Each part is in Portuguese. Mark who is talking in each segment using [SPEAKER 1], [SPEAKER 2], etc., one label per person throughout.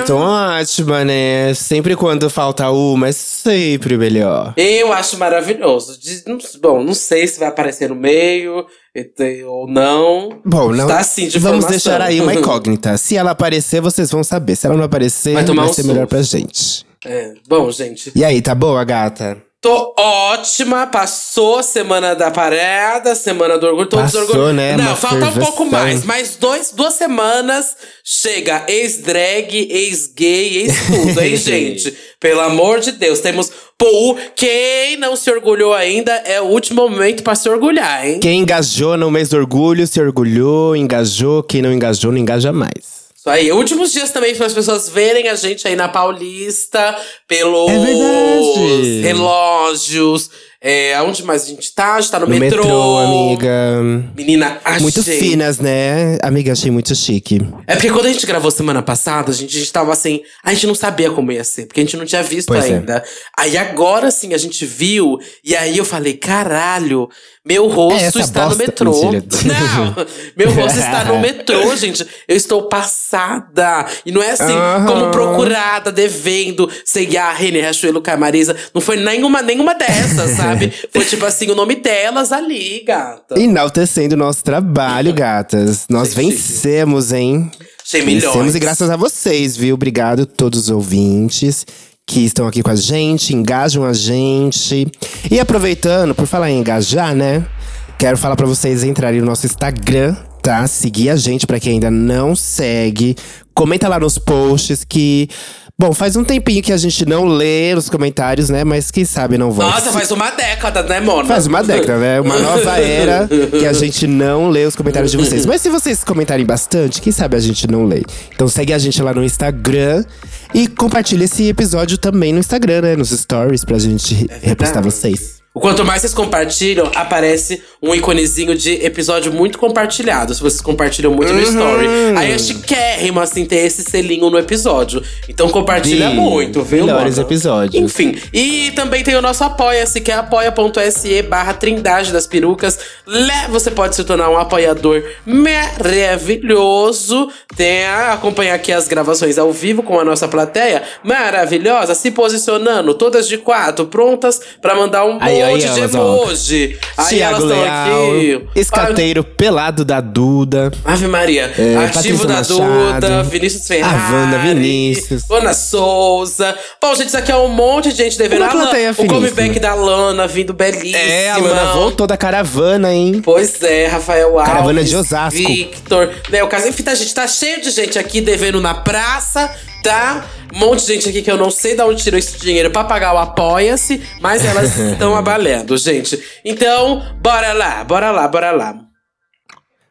[SPEAKER 1] Ai, tô ótima, né? Sempre quando falta uma, é sempre melhor.
[SPEAKER 2] Eu acho maravilhoso. De- não- bom, não sei se vai aparecer no meio e- ou não.
[SPEAKER 1] Bom, não.
[SPEAKER 2] Tá assim, de
[SPEAKER 1] Vamos
[SPEAKER 2] formação.
[SPEAKER 1] deixar aí uma incógnita. Se ela aparecer, vocês vão saber. Se ela não aparecer,
[SPEAKER 2] Vai
[SPEAKER 1] vai,
[SPEAKER 2] tomar um
[SPEAKER 1] ser melhor
[SPEAKER 2] susto.
[SPEAKER 1] pra gente.
[SPEAKER 2] É, bom, gente.
[SPEAKER 1] E aí, tá boa, gata?
[SPEAKER 2] Tô ótima, passou a semana da parada, semana do orgulho, todos
[SPEAKER 1] Passou, né?
[SPEAKER 2] Não, falta um pouco mais. Mais dois, duas semanas, chega ex-drag, ex-gay, ex-tudo, hein, gente? Pelo amor de Deus, temos Paul. Quem não se orgulhou ainda, é o último momento pra se orgulhar, hein?
[SPEAKER 1] Quem engajou no mês do orgulho, se orgulhou, engajou. Quem não engajou, não engaja mais.
[SPEAKER 2] Isso aí. Últimos dias também para as pessoas verem a gente aí na Paulista, pelos
[SPEAKER 1] É
[SPEAKER 2] relógios. É, aonde mais a gente tá? A gente tá no,
[SPEAKER 1] No metrô, amiga.
[SPEAKER 2] Menina, achei.
[SPEAKER 1] Muito finas, né? Amiga, achei muito chique.
[SPEAKER 2] É porque quando a gente gravou semana passada, a gente, a gente tava assim, a gente não sabia como ia ser, porque a gente não tinha visto
[SPEAKER 1] Pois é.
[SPEAKER 2] ainda. Aí agora sim a gente viu, e aí eu falei, caralho, meu rosto
[SPEAKER 1] É
[SPEAKER 2] está no metrô. Não, meu rosto está no metrô, gente. Eu estou passada. E não é assim,
[SPEAKER 1] Aham.
[SPEAKER 2] como procurada, devendo, C&A, Renner, Riachuelo, Camarisa. Não foi nenhuma, nenhuma dessas, sabe? Foi tipo assim, o nome delas ali, gata.
[SPEAKER 1] Enaltecendo o nosso trabalho, gatas. Nós vencemos, hein?
[SPEAKER 2] Achei milhões.
[SPEAKER 1] Vencemos e graças a vocês, viu? Obrigado todos os ouvintes que estão aqui com a gente, engajam a gente. E aproveitando, por falar em engajar, né? Quero falar pra vocês entrarem no nosso Instagram, tá? Seguir a gente pra quem ainda não segue. Comenta lá nos posts que Bom, faz um tempinho que a gente não lê os comentários, né? Mas quem sabe não volta.
[SPEAKER 2] Nossa, faz uma década, né, Mona?
[SPEAKER 1] Faz uma década, né? Uma nova era que a gente não lê os comentários de vocês. Mas se vocês comentarem bastante, quem sabe a gente não lê. Então segue a gente lá no Instagram e compartilha esse episódio também no Instagram, né? Nos stories pra gente repostar vocês.
[SPEAKER 2] O Quanto mais vocês compartilham, aparece um iconezinho de episódio muito compartilhado. Se vocês compartilham muito no story. Aí é chiquérrimo, assim, ter esse selinho no episódio. Então compartilha
[SPEAKER 1] Sim,
[SPEAKER 2] muito, viu,
[SPEAKER 1] melhores
[SPEAKER 2] mano?
[SPEAKER 1] episódios.
[SPEAKER 2] Enfim. E também tem o nosso Apoia-se, que é apoia.se barra Trindade das Perucas. Lá você pode se tornar um apoiador maravilhoso. Tem a acompanhar aqui as gravações ao vivo com a nossa plateia maravilhosa, se posicionando, todas de quatro, prontas pra mandar um
[SPEAKER 1] Aí, aí
[SPEAKER 2] monte de
[SPEAKER 1] elas, ó.
[SPEAKER 2] emoji. Aí
[SPEAKER 1] Tiago
[SPEAKER 2] elas estão
[SPEAKER 1] Leal,
[SPEAKER 2] aqui.
[SPEAKER 1] escateiro pelado da Duda.
[SPEAKER 2] Ave Maria.
[SPEAKER 1] É,
[SPEAKER 2] Ativo
[SPEAKER 1] Patrícia
[SPEAKER 2] da
[SPEAKER 1] Machado,
[SPEAKER 2] Duda, Vinícius Ferrari.
[SPEAKER 1] a Wanda Vinícius.
[SPEAKER 2] Ana Souza. Bom, gente, isso aqui é um monte de gente devendo.
[SPEAKER 1] Uma plateia
[SPEAKER 2] o comeback da Lana vindo belíssima.
[SPEAKER 1] É, a Lana voltou da caravana, hein?
[SPEAKER 2] Pois é, Rafael Alves.
[SPEAKER 1] Caravana de Osasco.
[SPEAKER 2] Victor. Né, o caso, enfim, tá, gente, tá cheio de gente aqui devendo na praça, tá? Um monte de gente aqui que eu não sei de onde tirou esse dinheiro pra pagar o Apoia-se, mas elas estão abalando, gente. Então, bora lá, bora lá, bora lá.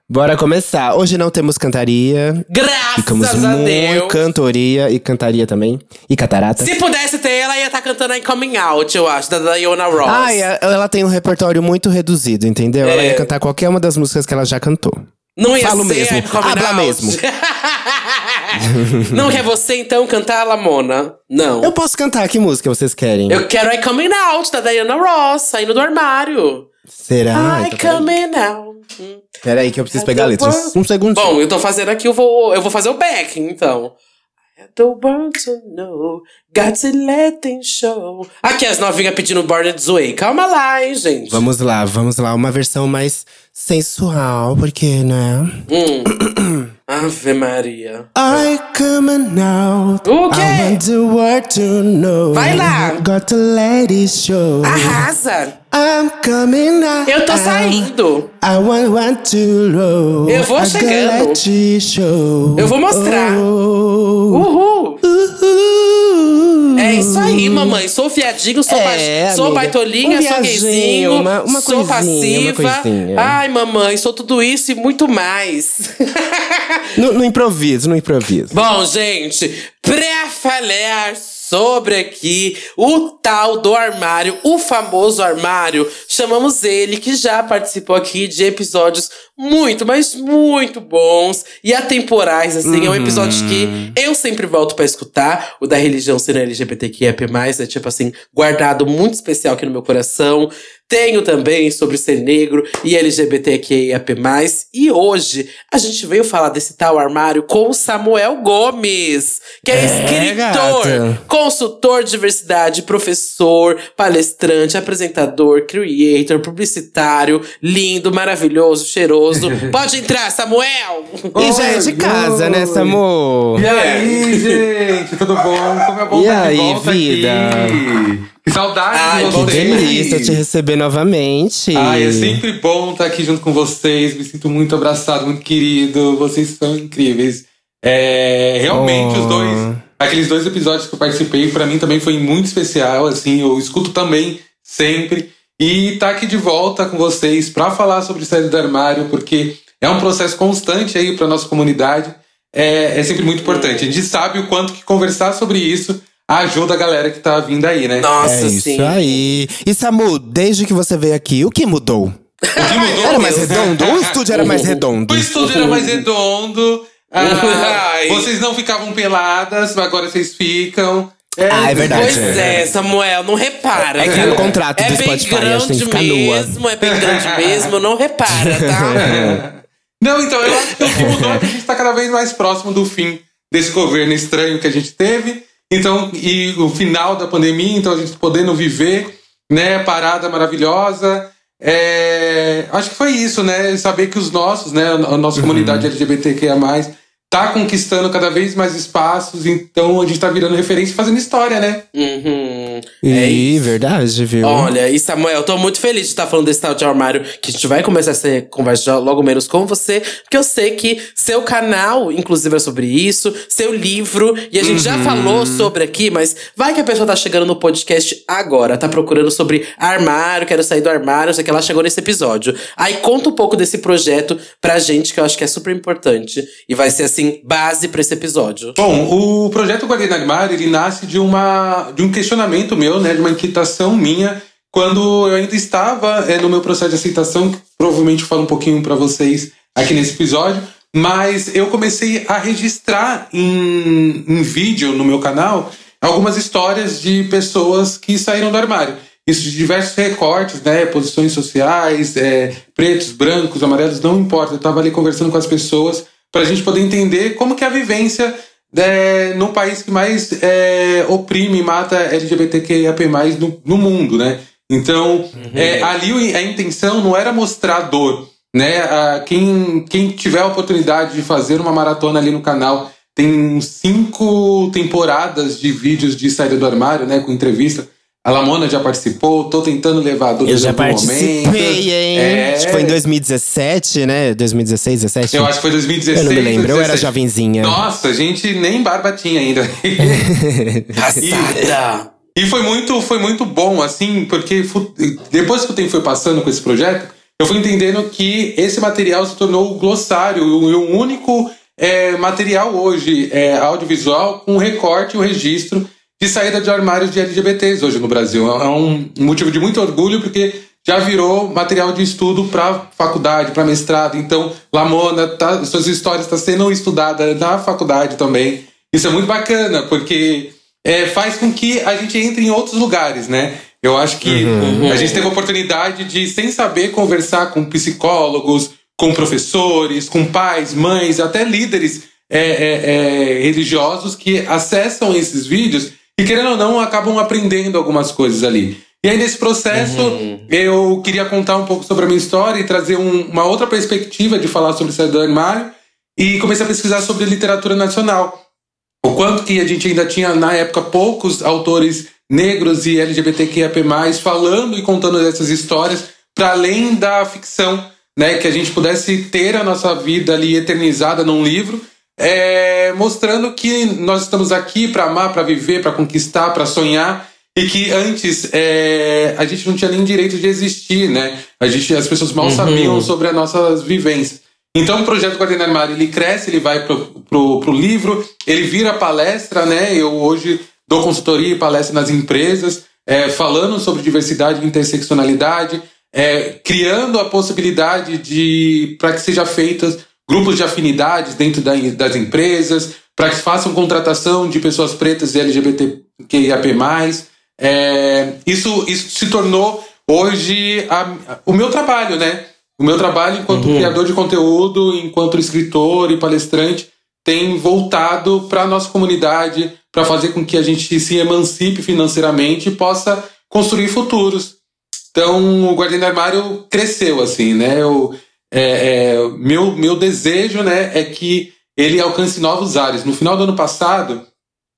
[SPEAKER 1] Bora começar. Hoje não temos cantaria.
[SPEAKER 2] Graças
[SPEAKER 1] Ficamos
[SPEAKER 2] a
[SPEAKER 1] muito
[SPEAKER 2] Deus.
[SPEAKER 1] cantoria e cantaria também. E catarata.
[SPEAKER 2] Se pudesse ter, ela ia estar cantando em Coming Out, eu acho, da Diana Ross.
[SPEAKER 1] Ai, a- ela tem um repertório muito reduzido, entendeu? Ela
[SPEAKER 2] É.
[SPEAKER 1] ia cantar qualquer uma das músicas que ela já cantou.
[SPEAKER 2] Não ia
[SPEAKER 1] Falo
[SPEAKER 2] ser
[SPEAKER 1] mesmo.
[SPEAKER 2] a
[SPEAKER 1] Habla
[SPEAKER 2] Out.
[SPEAKER 1] mesmo.
[SPEAKER 2] Não quer você, então, cantar Lamona? Não.
[SPEAKER 1] Eu posso cantar, que música vocês querem?
[SPEAKER 2] Eu quero I Coming Out, da Diana Ross, saindo do armário.
[SPEAKER 1] Será?
[SPEAKER 2] I
[SPEAKER 1] Então, peraí.
[SPEAKER 2] Coming Out. Hum.
[SPEAKER 1] Peraí, que eu preciso pegar a letra. Um segundo.
[SPEAKER 2] Bom, eu tô fazendo aqui, eu vou, eu vou fazer o back, então. I don't want to know, got to let them show. Aqui as novinhas pedindo Born Way. Calma lá, hein, gente.
[SPEAKER 1] Vamos lá, vamos lá. Uma versão mais sensual, porque, né?
[SPEAKER 2] Hum. Ave Maria.
[SPEAKER 1] I coming out.
[SPEAKER 2] O quê?
[SPEAKER 1] I want the world to know.
[SPEAKER 2] Vai lá.
[SPEAKER 1] Got to let it show.
[SPEAKER 2] Arrasa!
[SPEAKER 1] I'm coming out.
[SPEAKER 2] Eu tô saindo.
[SPEAKER 1] I want, want to know.
[SPEAKER 2] Eu vou
[SPEAKER 1] I
[SPEAKER 2] chegando.
[SPEAKER 1] show.
[SPEAKER 2] Eu vou mostrar.
[SPEAKER 1] Oh.
[SPEAKER 2] Uhul!
[SPEAKER 1] Uhul.
[SPEAKER 2] É isso aí, mamãe. Sou viadinho, sou,
[SPEAKER 1] É,
[SPEAKER 2] ba- sou
[SPEAKER 1] amiga.
[SPEAKER 2] baitolinha,
[SPEAKER 1] Um
[SPEAKER 2] sou gayzinho,
[SPEAKER 1] uma- uma
[SPEAKER 2] sou
[SPEAKER 1] coisinha, uma
[SPEAKER 2] passiva.
[SPEAKER 1] coisinha.
[SPEAKER 2] Ai, mamãe, sou tudo isso e muito mais.
[SPEAKER 1] No, no improviso, no improviso.
[SPEAKER 2] Bom, gente, pra falar sobre aqui o tal do armário, o famoso armário, chamamos ele que já participou aqui de episódios muito, mas muito bons e atemporais, assim. É um episódio que eu sempre volto pra escutar. O da religião sendo LGBTQIA+, é tipo assim, guardado muito especial aqui no meu coração. Tenho também sobre ser negro e LGBTQIAP+. E hoje a gente veio falar desse tal armário com o Samuel Gomes, que é, escritor,
[SPEAKER 1] gata.
[SPEAKER 2] consultor de diversidade, professor, palestrante, apresentador, creator, publicitário, lindo, maravilhoso, cheiroso. Pode entrar, Samuel!
[SPEAKER 1] E já é de casa, né, Samu?
[SPEAKER 3] E aí, gente, tudo bom? Como é bom
[SPEAKER 1] E
[SPEAKER 3] estar
[SPEAKER 1] aí,
[SPEAKER 3] de volta
[SPEAKER 1] vida?
[SPEAKER 3] aqui. Que saudade
[SPEAKER 2] Ai,
[SPEAKER 3] de
[SPEAKER 2] bom
[SPEAKER 1] Que
[SPEAKER 3] vocês.
[SPEAKER 1] delícia te receber novamente.
[SPEAKER 3] Ai, é sempre bom estar aqui junto com vocês. Me sinto muito abraçado, muito querido. Vocês são incríveis. É, realmente,
[SPEAKER 1] Oh.
[SPEAKER 3] os dois, aqueles dois episódios que eu participei, pra mim também foi muito especial. Assim, eu escuto também sempre. E tá aqui de volta com vocês pra falar sobre saída do armário, porque é um processo constante aí pra nossa comunidade. É, é sempre muito importante. A gente sabe o quanto que conversar sobre isso ajuda a galera que tá vindo aí, né?
[SPEAKER 2] Nossa,
[SPEAKER 1] É isso
[SPEAKER 2] sim.
[SPEAKER 1] aí. E Samu, desde que você veio aqui, o que mudou?
[SPEAKER 3] O que mudou?
[SPEAKER 1] Era mais redondo? O estúdio era mais redondo?
[SPEAKER 3] O estúdio era mais redondo. Ah, vocês não ficavam peladas, agora vocês ficam. É,
[SPEAKER 1] Ah, é verdade.
[SPEAKER 2] Pois é, Samuel, não repara.
[SPEAKER 1] É que no contrato
[SPEAKER 2] é
[SPEAKER 1] do
[SPEAKER 2] bem
[SPEAKER 1] Spotify, a gente
[SPEAKER 2] grande
[SPEAKER 1] tem que ficar nua.
[SPEAKER 2] mesmo, é bem grande mesmo, não repara, tá?
[SPEAKER 3] Não, então eu acho que o que mudou é que a gente tá cada vez mais próximo do fim desse governo estranho que a gente teve. Então, e o final da pandemia, então a gente podendo viver, né, parada maravilhosa. É, acho que foi isso, né? Saber que os nossos, né, a nossa comunidade LGBTQIA, tá conquistando cada vez mais espaços, então a gente tá virando referência e fazendo história, né?
[SPEAKER 2] Uhum. É
[SPEAKER 1] Ih,
[SPEAKER 2] isso.
[SPEAKER 1] verdade, viu?
[SPEAKER 2] Olha, e Samuel, eu tô muito feliz de estar falando desse tal de armário, que a gente vai começar essa conversa já logo menos com você, porque eu sei que seu canal, inclusive, é sobre isso, seu livro, e a gente já
[SPEAKER 1] Uhum.
[SPEAKER 2] falou sobre aqui, mas vai que a pessoa tá chegando no podcast agora, tá procurando sobre armário, quero sair do armário, sei que ela chegou nesse episódio. Aí conta um pouco desse projeto pra gente, que eu acho que é super importante, e vai ser, assim, base pra esse episódio.
[SPEAKER 3] Bom, o projeto Guardiã Armário, ele nasce de, uma, de um questionamento meu, né, de uma inquietação minha, quando eu ainda estava é, no meu processo de aceitação, que provavelmente eu falo um pouquinho para vocês aqui nesse episódio, mas eu comecei a registrar em, em vídeo no meu canal algumas histórias de pessoas que saíram do armário. Isso de diversos recortes, né? Posições sociais, é, pretos, brancos, amarelos, não importa. Eu estava ali conversando com as pessoas para a gente poder entender como que é a vivência é, no país que mais é, oprime e mata LGBTQIAP+, no, no mundo, né? Então, é, ali a intenção não era mostrar dor, né? Quem, quem tiver a oportunidade de fazer uma maratona ali no canal, tem cinco temporadas de vídeos de saída do armário, né? Com entrevista. A Lamona já participou, tô tentando levar a Duda
[SPEAKER 1] Eu já participei,
[SPEAKER 3] momento.
[SPEAKER 1] hein?
[SPEAKER 3] É.
[SPEAKER 1] Acho que foi em 2017, né? 2016, 17?
[SPEAKER 3] Eu acho que foi 2016.
[SPEAKER 1] Eu não me lembro, eu era
[SPEAKER 3] 2017.
[SPEAKER 1] jovenzinha.
[SPEAKER 3] Nossa, a gente nem barba tinha ainda.
[SPEAKER 2] Passada!
[SPEAKER 3] E foi muito, foi muito bom, assim, porque depois que o tempo foi passando com esse projeto, eu fui entendendo que esse material se tornou o glossário, o, o único é, material hoje é, audiovisual com recorte e o registro de saída de armários de LGBTs hoje no Brasil. É um motivo de muito orgulho, porque já virou material de estudo para faculdade, para mestrado. Então, Lamona, tá, suas histórias estão sendo estudadas na faculdade também. Isso é muito bacana, porque é, faz com que a gente entre em outros lugares, né? Eu acho que a gente teve a oportunidade de, sem saber, conversar com psicólogos, com professores, com pais, mães, até líderes é, é, é, religiosos que acessam esses vídeos e, querendo ou não, acabam aprendendo algumas coisas ali. E aí, nesse processo, eu queria contar um pouco sobre a minha história e trazer um- uma outra perspectiva de falar sobre sair do armário e comecei a pesquisar sobre literatura nacional o quanto que a gente ainda tinha, na época, poucos autores negros e LGBTQIAP+, falando e contando essas histórias, para além da ficção, né? Que a gente pudesse ter a nossa vida ali eternizada num livro, é, mostrando que nós estamos aqui para amar, para viver, para conquistar, para sonhar e que antes é, a gente não tinha nem direito de existir, né? A gente, as pessoas mal sabiam sobre as nossas vivências. Então o projeto Guardiã Armário ele cresce, ele vai pro, pro, pro livro, ele vira palestra, né? Eu hoje dou consultoria e palestra nas empresas, é, falando sobre diversidade e interseccionalidade, é, criando a possibilidade de para que seja feitas grupos de afinidades dentro da, das empresas, para que façam contratação de pessoas pretas e LGBTQIAP+. É, isso, isso se tornou hoje a, o meu trabalho, né? O meu trabalho enquanto uhum. criador de conteúdo, enquanto escritor e palestrante, tem voltado para a nossa comunidade, para fazer com que a gente se emancipe financeiramente e possa construir futuros. Então, o Guardião do Armário cresceu, assim, né? Eu, é, é, meu, meu desejo né, é que ele alcance novos ares. No final do ano passado,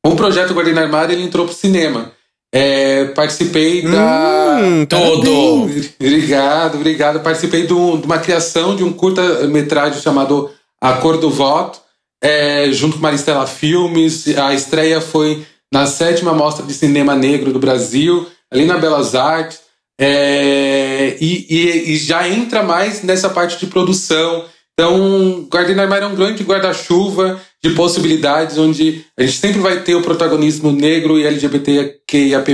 [SPEAKER 3] o projeto Guardiã Armário ele entrou para o cinema. É, participei da.
[SPEAKER 1] Hum,
[SPEAKER 2] Todo!
[SPEAKER 3] Obrigado, obrigado. Participei de, um, de uma criação de um curta-metragem chamado A Cor do Voto, é, junto com Maristela Filmes. A estreia foi na sétima Mostra de Cinema Negro do Brasil, ali na Belas Artes. É, e, e, e, já entra mais nessa parte de produção. Então, Guardiã Armário é um grande guarda-chuva de possibilidades, onde a gente sempre vai ter o protagonismo negro e LGBTQIAP+,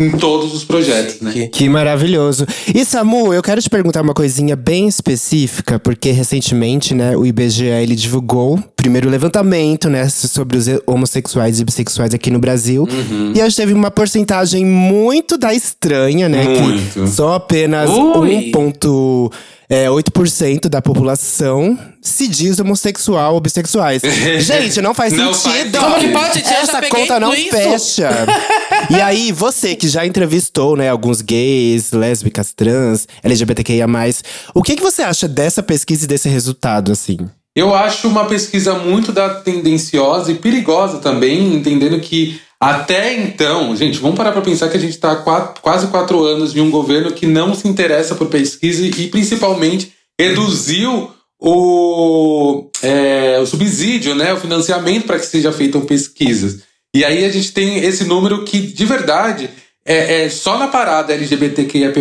[SPEAKER 3] em todos os projetos, né?
[SPEAKER 1] Que, que, maravilhoso. E Samu, eu quero te perguntar uma coisinha bem específica, porque recentemente, né, o IBGE ele divulgou primeiro levantamento, né, sobre os homossexuais e bissexuais aqui no Brasil. Uhum. E a gente teve uma porcentagem muito da estranha, né,
[SPEAKER 3] muito.
[SPEAKER 1] que só apenas Ui. 1 é, 8% da população se diz homossexual ou bissexuais. Gente, não faz
[SPEAKER 3] não
[SPEAKER 1] sentido.
[SPEAKER 3] Faz.
[SPEAKER 2] Como que pode?
[SPEAKER 1] Essa conta não
[SPEAKER 2] isso.
[SPEAKER 1] fecha. e aí, você que já entrevistou, né, alguns gays, lésbicas, trans, LGBTQIA+, o que, que você acha dessa pesquisa e desse resultado, assim?
[SPEAKER 3] Eu acho uma pesquisa muito da tendenciosa e perigosa também, entendendo que até então, gente, vamos parar para pensar que a gente está quase quatro anos de um governo que não se interessa por pesquisa e principalmente reduziu o, é, o subsídio, né, o financiamento para que sejam feitas pesquisas. E aí a gente tem esse número que, de verdade, é, é, só na parada LGBTQIAP+,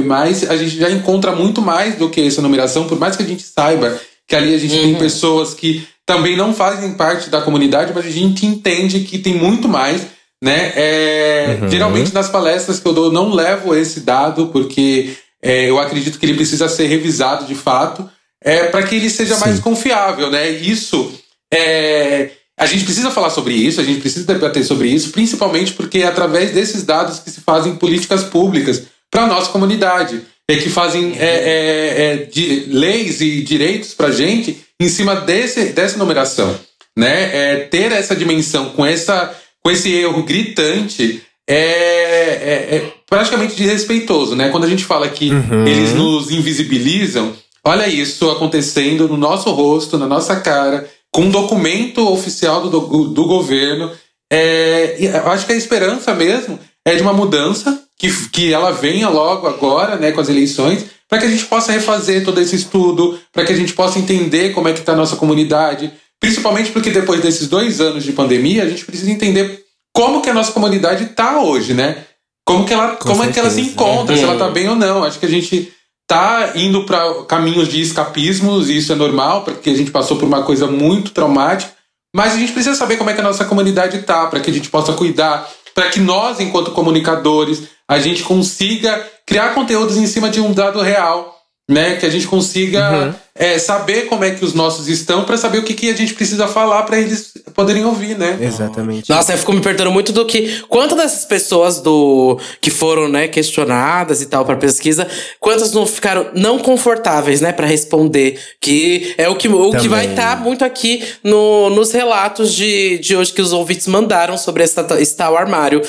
[SPEAKER 3] a gente já encontra muito mais do que essa numeração, por mais que a gente saiba que ali a gente uhum. tem pessoas que também não fazem parte da comunidade, mas a gente entende que tem muito mais né? É, uhum. Geralmente nas palestras que eu dou, eu não levo esse dado, porque é, eu acredito que ele precisa ser revisado de fato, é, para que ele seja Sim. mais confiável. Né? Isso é, a gente precisa falar sobre isso, a gente precisa debater sobre isso, principalmente porque é através desses dados que se fazem políticas públicas para a nossa comunidade, é que fazem é, é, é de, leis e direitos para a gente em cima desse, dessa numeração. Né? É, ter essa dimensão com essa com esse erro gritante é, é, é praticamente desrespeitoso, né? Quando a gente fala que uhum. eles nos invisibilizam, olha isso acontecendo no nosso rosto, na nossa cara, com um documento oficial do, do, do governo. É, eu acho que a esperança mesmo é de uma mudança, que, que ela venha logo agora, né, com as eleições, para que a gente possa refazer todo esse estudo, para que a gente possa entender como é que está a nossa comunidade, Principalmente porque depois desses dois anos de pandemia, a gente precisa entender como que a nossa comunidade está hoje, né? Como, que ela, como é que ela se encontra, se ela está bem ou não. Acho que a gente está indo para caminhos de escapismos, e isso é normal, porque a gente passou por uma coisa muito traumática. Mas a gente precisa saber como é que a nossa comunidade está, para que a gente possa cuidar, para que nós, enquanto comunicadores, a gente consiga criar conteúdos em cima de um dado real né? Que a gente consiga uhum. é, saber como é que os nossos estão para saber o que, que a gente precisa falar para eles poderem ouvir, né?
[SPEAKER 1] Exatamente.
[SPEAKER 2] Nossa, eu fico me perguntando muito do que. Quantas dessas pessoas do que foram, né, questionadas e tal para pesquisa, quantas não ficaram não confortáveis, né, para responder? Que é o que, o que vai estar tá muito aqui no, nos relatos de, de hoje que os ouvintes mandaram sobre esse, esse tal armário.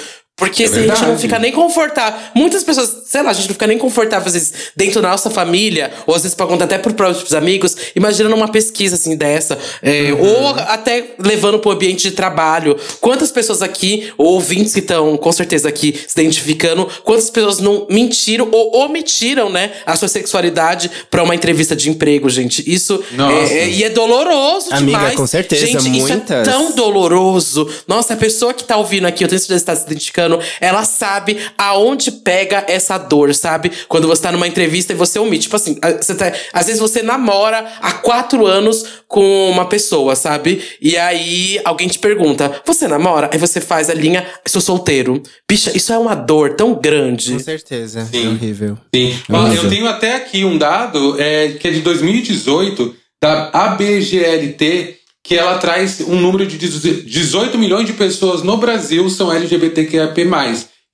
[SPEAKER 2] Porque
[SPEAKER 3] É
[SPEAKER 2] se a gente não fica nem confortável. Muitas pessoas, sei lá, a gente não fica nem confortável, às vezes, dentro da nossa família, ou às vezes pra contar até pros próprios amigos, imaginando uma pesquisa assim dessa. é,
[SPEAKER 3] Uhum.
[SPEAKER 2] Ou até levando pro ambiente de trabalho. Quantas pessoas aqui, ou ouvintes que estão com certeza aqui se identificando, quantas pessoas não mentiram ou omitiram, né, a sua sexualidade pra uma entrevista de emprego, gente? Isso
[SPEAKER 3] Nossa.
[SPEAKER 2] é, é- e é doloroso
[SPEAKER 1] Amiga,
[SPEAKER 2] demais.
[SPEAKER 1] com certeza,
[SPEAKER 2] gente, isso é
[SPEAKER 1] muitas.
[SPEAKER 2] tão doloroso. Nossa, a pessoa que tá ouvindo aqui, eu tenho certeza que tá se identificando, ela sabe aonde pega essa dor, sabe? Quando você tá numa entrevista e você omite. Tipo assim, você tá- às vezes você namora há quatro anos com uma pessoa, sabe? E aí alguém te pergunta: Você namora? Aí você faz a linha, sou solteiro. Bicha, isso é uma dor tão grande.
[SPEAKER 1] Com certeza.
[SPEAKER 3] Sim.
[SPEAKER 1] É horrível.
[SPEAKER 3] Sim.
[SPEAKER 1] É horrível.
[SPEAKER 3] eu tenho até aqui um dado é, que é de 2018, da ABGLT, que ela traz um número de 18 milhões de pessoas no Brasil são LGBTQIAP+.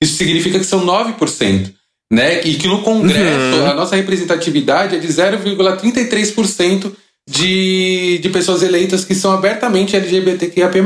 [SPEAKER 3] Isso significa que são 9%. Né? E que no Congresso a nossa representatividade é de 0,33% de, de pessoas eleitas que são abertamente LGBTQIAP+.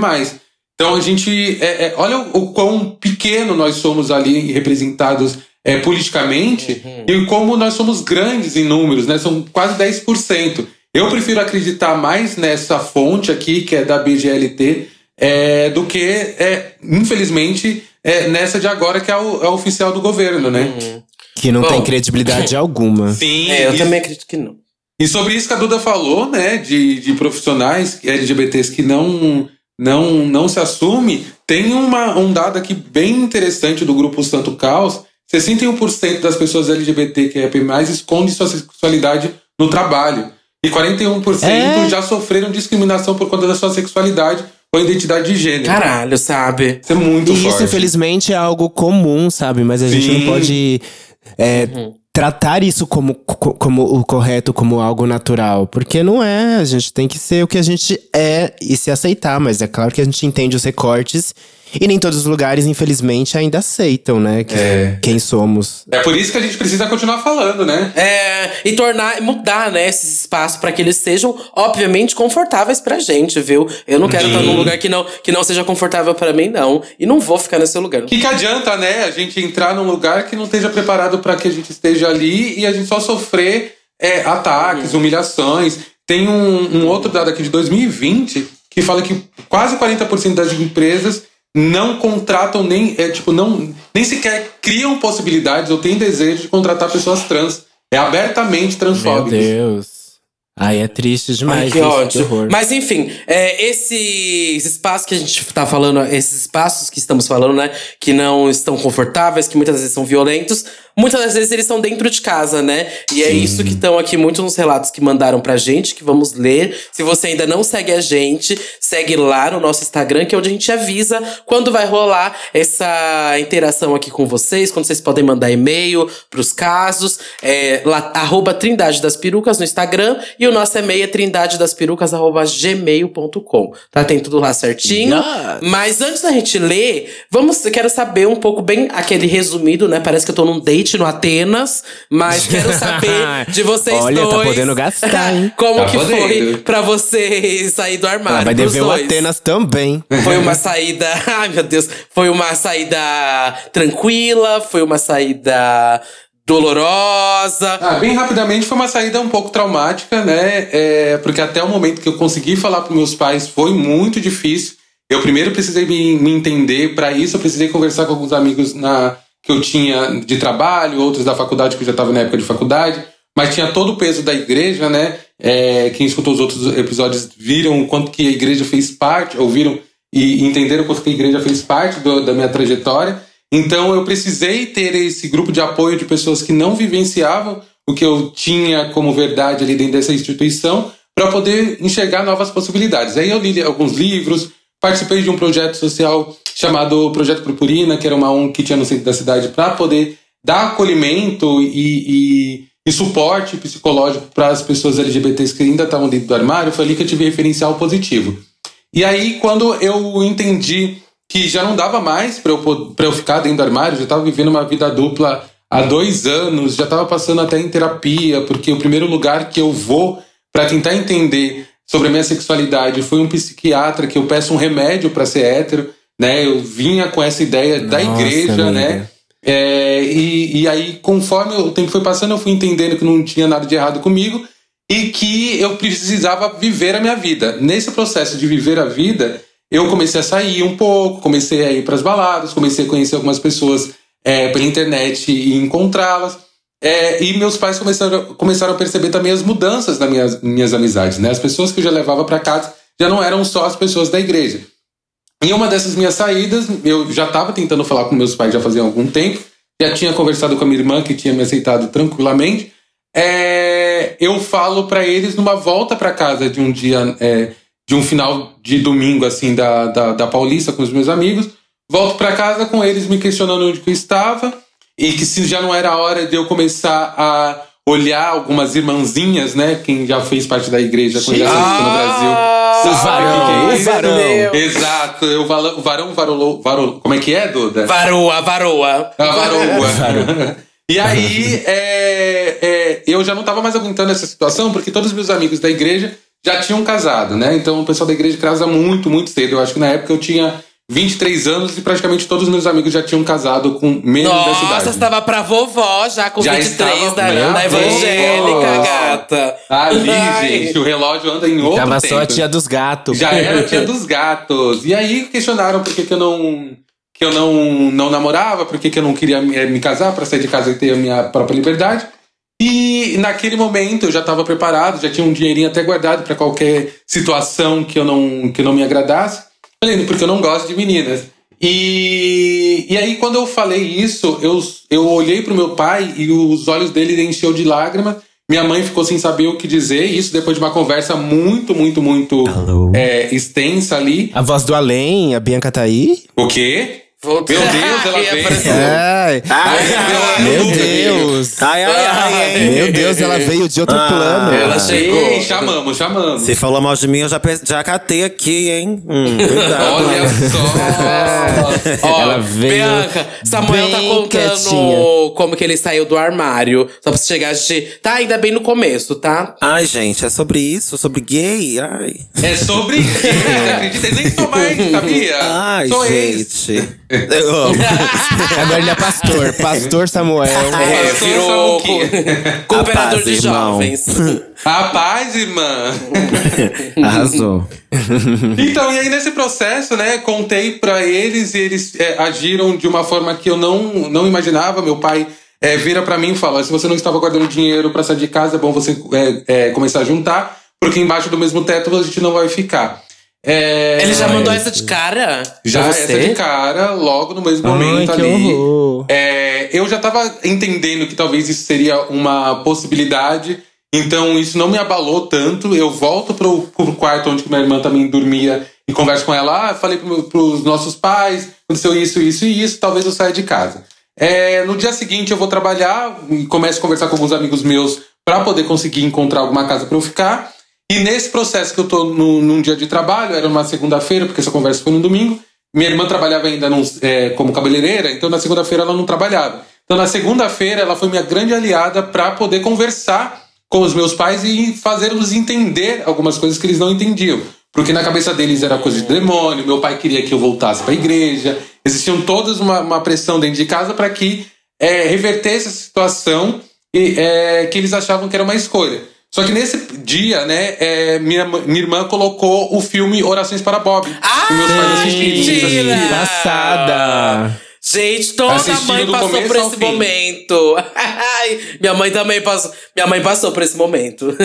[SPEAKER 3] Então a gente. é- é- olha o, o quão pequeno nós somos ali representados é, politicamente e como nós somos grandes em números, né? São quase 10%. Eu prefiro acreditar mais nessa fonte aqui, que é da BGLT, é, do que, é, infelizmente, é, nessa de agora, que é o, é o oficial do governo, né?
[SPEAKER 1] Que não
[SPEAKER 2] Bom.
[SPEAKER 1] tem credibilidade alguma.
[SPEAKER 3] Sim,
[SPEAKER 2] É, eu
[SPEAKER 3] e-
[SPEAKER 2] também acredito que não.
[SPEAKER 3] e sobre isso que a Duda falou, né, de, de profissionais LGBTs que não, não, não se assume, tem uma, um dado aqui bem interessante do grupo Santo Caos. 61% das pessoas LGBTQIAP+, esconde sua sexualidade no trabalho. E 41%
[SPEAKER 1] É?
[SPEAKER 3] já sofreram discriminação por conta da sua sexualidade ou identidade de gênero.
[SPEAKER 2] Caralho, sabe?
[SPEAKER 3] Isso é muito
[SPEAKER 1] E isso,
[SPEAKER 3] forte.
[SPEAKER 1] infelizmente, é algo comum, sabe? Mas a gente
[SPEAKER 3] Sim.
[SPEAKER 1] não pode é, tratar isso como, co- como o correto, como algo natural. Porque não é. A gente tem que ser o que a gente é e se aceitar. Mas é claro que a gente entende os recortes. E nem todos os lugares, infelizmente, ainda aceitam, né? que-
[SPEAKER 3] É.
[SPEAKER 1] Quem somos.
[SPEAKER 3] É por isso que a gente precisa continuar falando, né?
[SPEAKER 2] É, e tornar, mudar, né, esses espaços para que eles sejam, obviamente, confortáveis pra gente, viu? Eu não quero
[SPEAKER 3] Sim.
[SPEAKER 2] estar num lugar que não, que não seja confortável pra mim, não. E não vou ficar nesse lugar.
[SPEAKER 3] O que, que adianta, né? A gente entrar num lugar que não esteja preparado para que a gente esteja ali e a gente só sofrer é, ataques, humilhações. Tem um, um outro dado aqui de 2020 que fala que quase 40% das empresas não contratam nem, é, tipo, não, nem sequer criam possibilidades ou têm desejo de contratar pessoas trans. É abertamente
[SPEAKER 1] Meu
[SPEAKER 3] transfóbico.
[SPEAKER 1] Deus. Ai, é triste demais.
[SPEAKER 2] Ai, que
[SPEAKER 1] isso,
[SPEAKER 2] ódio.
[SPEAKER 1] horror.
[SPEAKER 2] Mas enfim, é, esses espaços que a gente tá falando, esses espaços que estamos falando, né? Que não estão confortáveis, que muitas vezes são violentos, muitas das vezes eles são dentro de casa, né? E é isso que estão aqui muitos nos relatos que mandaram pra gente, que vamos ler. Se você ainda não segue a gente, segue lá no nosso Instagram, que é onde a gente avisa quando vai rolar essa interação aqui com vocês, quando vocês podem mandar e-mail pros casos. É, lá, arroba Trindade das Perucas no Instagram e o nosso e-mail é trindadedasperucas arroba gmail.com. Tá? Tem tudo lá certinho.
[SPEAKER 1] Yes.
[SPEAKER 2] Mas antes da gente ler, vamos, quero saber um pouco bem aquele resumido, né? Parece que eu tô num date no Atenas, mas quero saber de vocês
[SPEAKER 1] Olha, tá
[SPEAKER 2] dois.
[SPEAKER 1] podendo gastar, hein?
[SPEAKER 2] Como
[SPEAKER 3] Tá
[SPEAKER 2] que foi
[SPEAKER 3] podendo.
[SPEAKER 2] pra vocês sair do armário?
[SPEAKER 1] Ela vai
[SPEAKER 2] pros
[SPEAKER 1] dever o
[SPEAKER 2] dois?
[SPEAKER 1] Atenas também.
[SPEAKER 2] Foi uma saída. Ai, meu Deus. Foi uma saída tranquila, foi uma saída dolorosa.
[SPEAKER 3] Ah, bem rapidamente foi uma saída um pouco traumática, né? É, porque até o momento que eu consegui falar para meus pais foi muito difícil. Eu primeiro precisei me, me entender, para isso eu precisei conversar com alguns amigos na, que eu tinha de trabalho, outros da faculdade, que eu já estava na época de faculdade, mas tinha todo o peso da igreja, né? É, quem escutou os outros episódios viram o quanto que a igreja fez parte, ouviram e entenderam o quanto que a igreja fez parte do- da minha trajetória. Então eu precisei ter esse grupo de apoio de pessoas que não vivenciavam o que eu tinha como verdade ali dentro dessa instituição para poder enxergar novas possibilidades. Aí eu li alguns livros, participei de um projeto social chamado Projeto Purpurina, que era uma ONG que tinha no centro da cidade para poder dar acolhimento e, e- e suporte psicológico para as pessoas LGBTs que ainda estavam dentro do armário. Foi ali que eu tive referencial positivo. E aí, quando eu entendi que já não dava mais para eu, eu ficar dentro do armário, já estava vivendo uma vida dupla há dois anos, já estava passando até em terapia, porque o primeiro lugar que eu vou para tentar entender sobre a minha sexualidade foi um psiquiatra que eu peço um remédio para ser hétero, né? Eu vinha com essa ideia da
[SPEAKER 1] Nossa,
[SPEAKER 3] igreja,
[SPEAKER 1] amiga.
[SPEAKER 3] né? É, e, e aí, conforme o tempo foi passando, eu fui entendendo que não tinha nada de errado comigo e que eu precisava viver a minha vida. Nesse processo de viver a vida, eu comecei a sair um pouco, comecei a ir para as baladas, comecei a conhecer algumas pessoas é, pela internet e encontrá-las. É, e meus pais começaram, começaram a perceber também as mudanças das minhas, minhas amizades. Né? As pessoas que eu já levava para casa já não eram só as pessoas da igreja. Em uma dessas minhas saídas, eu já estava tentando falar com meus pais já fazia algum tempo, já tinha conversado com a minha irmã, que tinha me aceitado tranquilamente. É, eu falo para eles numa volta para casa de um dia, é, de um final de domingo, assim, da, da, da Paulista com os meus amigos. Volto para casa com eles me questionando onde que eu estava e que se já não era hora de eu começar a olhar algumas irmãzinhas, né? Quem já fez parte da igreja quando já no Brasil.
[SPEAKER 2] Ah,
[SPEAKER 3] sabe o que que é
[SPEAKER 1] o
[SPEAKER 3] isso?
[SPEAKER 1] varão.
[SPEAKER 3] Exato, o vala- o varão varolou. Como é que é, Duda?
[SPEAKER 2] Varoa, varoa.
[SPEAKER 3] A varoa. e aí, é, é, eu já não tava mais aguentando essa situação, porque todos os meus amigos da igreja já tinham casado, né? Então o pessoal da igreja casa muito, muito cedo. Eu acho que na época eu tinha 23 anos e praticamente todos os meus amigos já tinham casado com menos dessa
[SPEAKER 2] Nossa,
[SPEAKER 3] idade.
[SPEAKER 2] você tava pra vovó já com
[SPEAKER 3] Já
[SPEAKER 2] 23
[SPEAKER 3] estava
[SPEAKER 2] da, da evangélica,
[SPEAKER 3] vovó.
[SPEAKER 2] gata.
[SPEAKER 3] Ali,
[SPEAKER 2] Ai.
[SPEAKER 3] gente, o relógio anda em outro
[SPEAKER 1] Tava
[SPEAKER 3] tempo.
[SPEAKER 1] só a tia dos gatos.
[SPEAKER 3] Já era a tia dos gatos. E aí questionaram por que, que eu não que eu não, não namorava, por que, que eu não queria me, me casar para sair de casa e ter a minha própria liberdade. E naquele momento eu já estava preparado, já tinha um dinheirinho até guardado para qualquer situação que eu não que não me agradasse. Porque eu não gosto de meninas. E, e aí, quando eu falei isso, eu, eu olhei pro meu pai e os olhos dele encheu de lágrimas. Minha mãe ficou sem saber o que dizer. Isso depois de uma conversa muito, muito, muito é, extensa ali.
[SPEAKER 1] A voz do além, a Bianca tá aí?
[SPEAKER 3] O quê? Meu Deus, ela veio.
[SPEAKER 2] aparecer.
[SPEAKER 1] Ai,
[SPEAKER 3] Ai,
[SPEAKER 1] meu
[SPEAKER 3] Deus.
[SPEAKER 4] Ai, ai, ai?
[SPEAKER 1] Meu Deus, ela veio de outro
[SPEAKER 4] Ah,
[SPEAKER 1] plano.
[SPEAKER 2] Ela chegou.
[SPEAKER 3] Ei, chamamos, chamamos.
[SPEAKER 4] Se falou mal de mim, eu já, já catei aqui, hein? Hum, cuidado.
[SPEAKER 3] Olha só.
[SPEAKER 2] Ó,
[SPEAKER 1] Ela veio
[SPEAKER 2] Bianca, Samuel tá contando
[SPEAKER 1] quietinha.
[SPEAKER 2] como que ele saiu do armário. Só pra você chegar a gente. Tá ainda bem no começo, tá?
[SPEAKER 4] Ai, gente, é sobre isso? Sobre gay? Ai.
[SPEAKER 3] É sobre isso. Você acredita? Eu nem sou mais, sabia?
[SPEAKER 4] Ai,
[SPEAKER 3] sou
[SPEAKER 4] gente.
[SPEAKER 1] Agora ele é pastor. Pastor Samuel.
[SPEAKER 2] É,
[SPEAKER 3] Pastor
[SPEAKER 2] virou co cooperador
[SPEAKER 4] A paz,
[SPEAKER 2] de
[SPEAKER 4] irmão.
[SPEAKER 2] jovens.
[SPEAKER 3] Rapaz, irmã.
[SPEAKER 1] Arrasou.
[SPEAKER 3] Então, e aí nesse processo, né, contei pra eles e eles é, agiram de uma forma que eu não, não imaginava. Meu pai é, vira pra mim e fala: se você não estava guardando dinheiro pra sair de casa, é bom você é, é, começar a juntar, porque embaixo do mesmo teto a gente não vai ficar. É,
[SPEAKER 2] Ele já mandou essa de cara?
[SPEAKER 3] já essa de cara, logo no mesmo
[SPEAKER 1] Ai,
[SPEAKER 3] momento
[SPEAKER 1] que
[SPEAKER 3] ali. É, eu já estava entendendo que talvez isso seria uma possibilidade, então isso não me abalou tanto. Eu volto pro, pro quarto onde minha irmã também dormia e converso com ela. Ah, falei pro, pros nossos pais, aconteceu isso, isso e isso, talvez eu saia de casa. É, no dia seguinte eu vou trabalhar e começo a conversar com alguns amigos meus para poder conseguir encontrar alguma casa para eu ficar. E nesse processo que eu tô no, num dia de trabalho, era uma segunda-feira, porque essa conversa foi no domingo. Minha irmã trabalhava ainda num, é, como cabeleireira, então na segunda-feira ela não trabalhava. Então na segunda-feira ela foi minha grande aliada para poder conversar com os meus pais e fazê-los entender algumas coisas que eles não entendiam. Porque na cabeça deles era coisa de demônio, meu pai queria que eu voltasse para a igreja. Existiam todas uma, uma pressão dentro de casa para que é, revertesse essa situação e é, que eles achavam que era uma escolha. Só que nesse dia, né, é, minha, minha irmã colocou o filme Orações para Bob.
[SPEAKER 2] Ah,
[SPEAKER 3] que meus pais assistiram.
[SPEAKER 1] Passada.
[SPEAKER 2] Gente, toda
[SPEAKER 3] Assistindo
[SPEAKER 2] mãe passou por esse
[SPEAKER 3] fim.
[SPEAKER 2] momento. Ai, minha mãe também passou. Minha mãe passou por esse momento.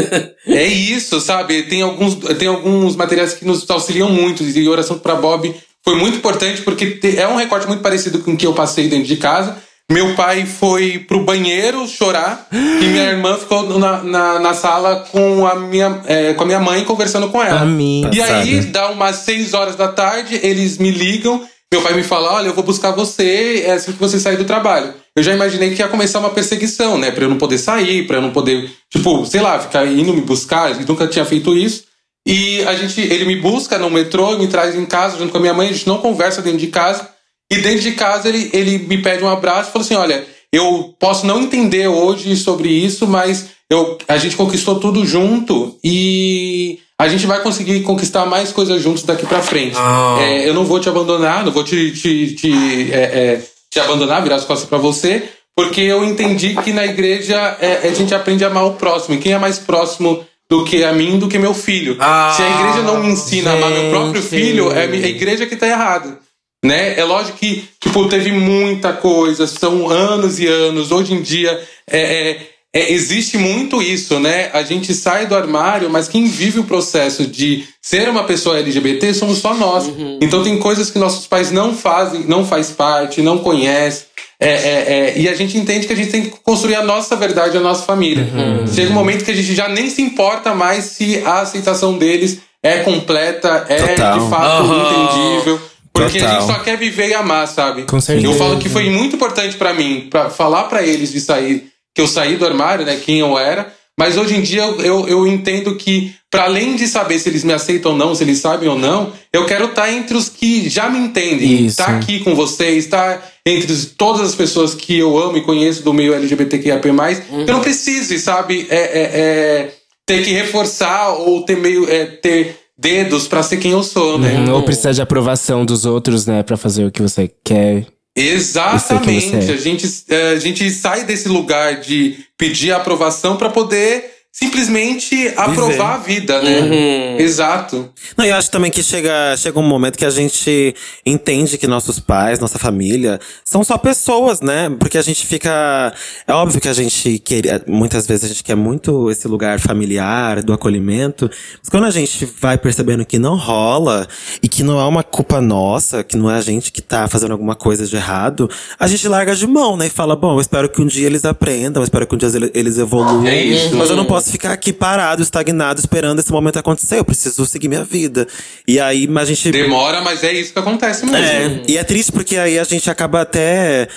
[SPEAKER 3] É isso, sabe? Tem alguns, tem alguns materiais que nos auxiliam muito. E Oração para Bob foi muito importante porque é um recorte muito parecido com o que eu passei dentro de casa. Meu pai foi pro banheiro chorar e minha irmã ficou na, na, na sala com a, minha, é, com a minha mãe conversando com ela.
[SPEAKER 1] A minha.
[SPEAKER 3] E aí, dá umas 6 horas da tarde, eles me ligam. Meu pai me fala: Olha, eu vou buscar você é assim que você sair do trabalho. Eu já imaginei que ia começar uma perseguição, né? Pra eu não poder sair, pra eu não poder, tipo, sei lá, ficar indo me buscar. Eu nunca tinha feito isso. E a gente, ele me busca no metrô me traz em casa junto com a minha mãe. A gente não conversa dentro de casa. E dentro de casa ele, ele me pede um abraço e falou assim: Olha, eu posso não entender hoje sobre isso, mas eu, a gente conquistou tudo junto e a gente vai conseguir conquistar mais coisas juntos daqui pra frente.
[SPEAKER 2] Ah.
[SPEAKER 3] É, eu não vou te abandonar, não vou te, te, te, é, é, te abandonar, virar as costas pra você, porque eu entendi que na igreja é, a gente aprende a amar o próximo. E quem é mais próximo do que a mim, do que meu filho?
[SPEAKER 2] Ah,
[SPEAKER 3] Se a igreja não me ensina a amar meu próprio
[SPEAKER 2] gente.
[SPEAKER 3] filho, é a igreja que tá errada. Né? É lógico que tipo, teve muita coisa, são anos e anos. Hoje em dia é, é, é, existe muito isso, né? A gente sai do armário, mas quem vive o processo de ser uma pessoa LGBT somos só nós. Então tem coisas que nossos pais não fazem, não faz parte, não conhece. É, é, é, e a gente entende que a gente tem que construir a nossa verdade, a nossa família. Chega um momento que a gente já nem se importa mais se a aceitação deles é completa, é
[SPEAKER 4] Total.
[SPEAKER 3] de fato
[SPEAKER 2] Aham.
[SPEAKER 3] entendível. Porque a
[SPEAKER 4] Total.
[SPEAKER 3] gente só quer viver e amar, sabe?
[SPEAKER 1] Com certeza.
[SPEAKER 3] Eu falo que foi muito importante pra mim, pra falar pra eles de sair, que eu saí do armário, né, quem eu era. Mas hoje em dia eu, eu, eu entendo que, para além de saber se eles me aceitam ou não, se eles sabem ou não, eu quero estar entre os que já me entendem. Estar aqui com vocês, estar entre os- todas as pessoas que eu amo e conheço do meio LGBTQIAP+. Eu não precise, sabe, é, é, é, ter que reforçar ou ter meio é, ter dedos pra ser quem eu sou, né?
[SPEAKER 1] Uhum, Ou precisar de aprovação dos outros, né? Pra fazer o que você quer.
[SPEAKER 3] Exatamente.
[SPEAKER 1] Você é.
[SPEAKER 3] A gente, eh, a gente sai desse lugar de pedir aprovação para poder simplesmente aprovar a vida, né?
[SPEAKER 2] Uhum.
[SPEAKER 3] Exato.
[SPEAKER 4] Não, eu acho também que chega, chega um momento que a gente entende que nossos pais, nossa família, são só pessoas, né? Porque a gente fica. É óbvio que a gente quer. Muitas vezes a gente quer muito esse lugar familiar, do acolhimento. Mas quando a gente vai percebendo que não rola e que não é uma culpa nossa, que não é a gente que tá fazendo alguma coisa de errado, a gente larga de mão, né? E fala, bom, eu espero que um dia eles aprendam, eu espero que um dia ele- eles evoluam.
[SPEAKER 3] É isso.
[SPEAKER 4] Mas eu não posso ficar aqui parado, estagnado, esperando esse momento acontecer. Eu preciso seguir minha vida. E aí, mas a gente.
[SPEAKER 3] Demora, mas é isso que acontece mesmo.
[SPEAKER 4] É, e é triste porque aí a gente acaba até.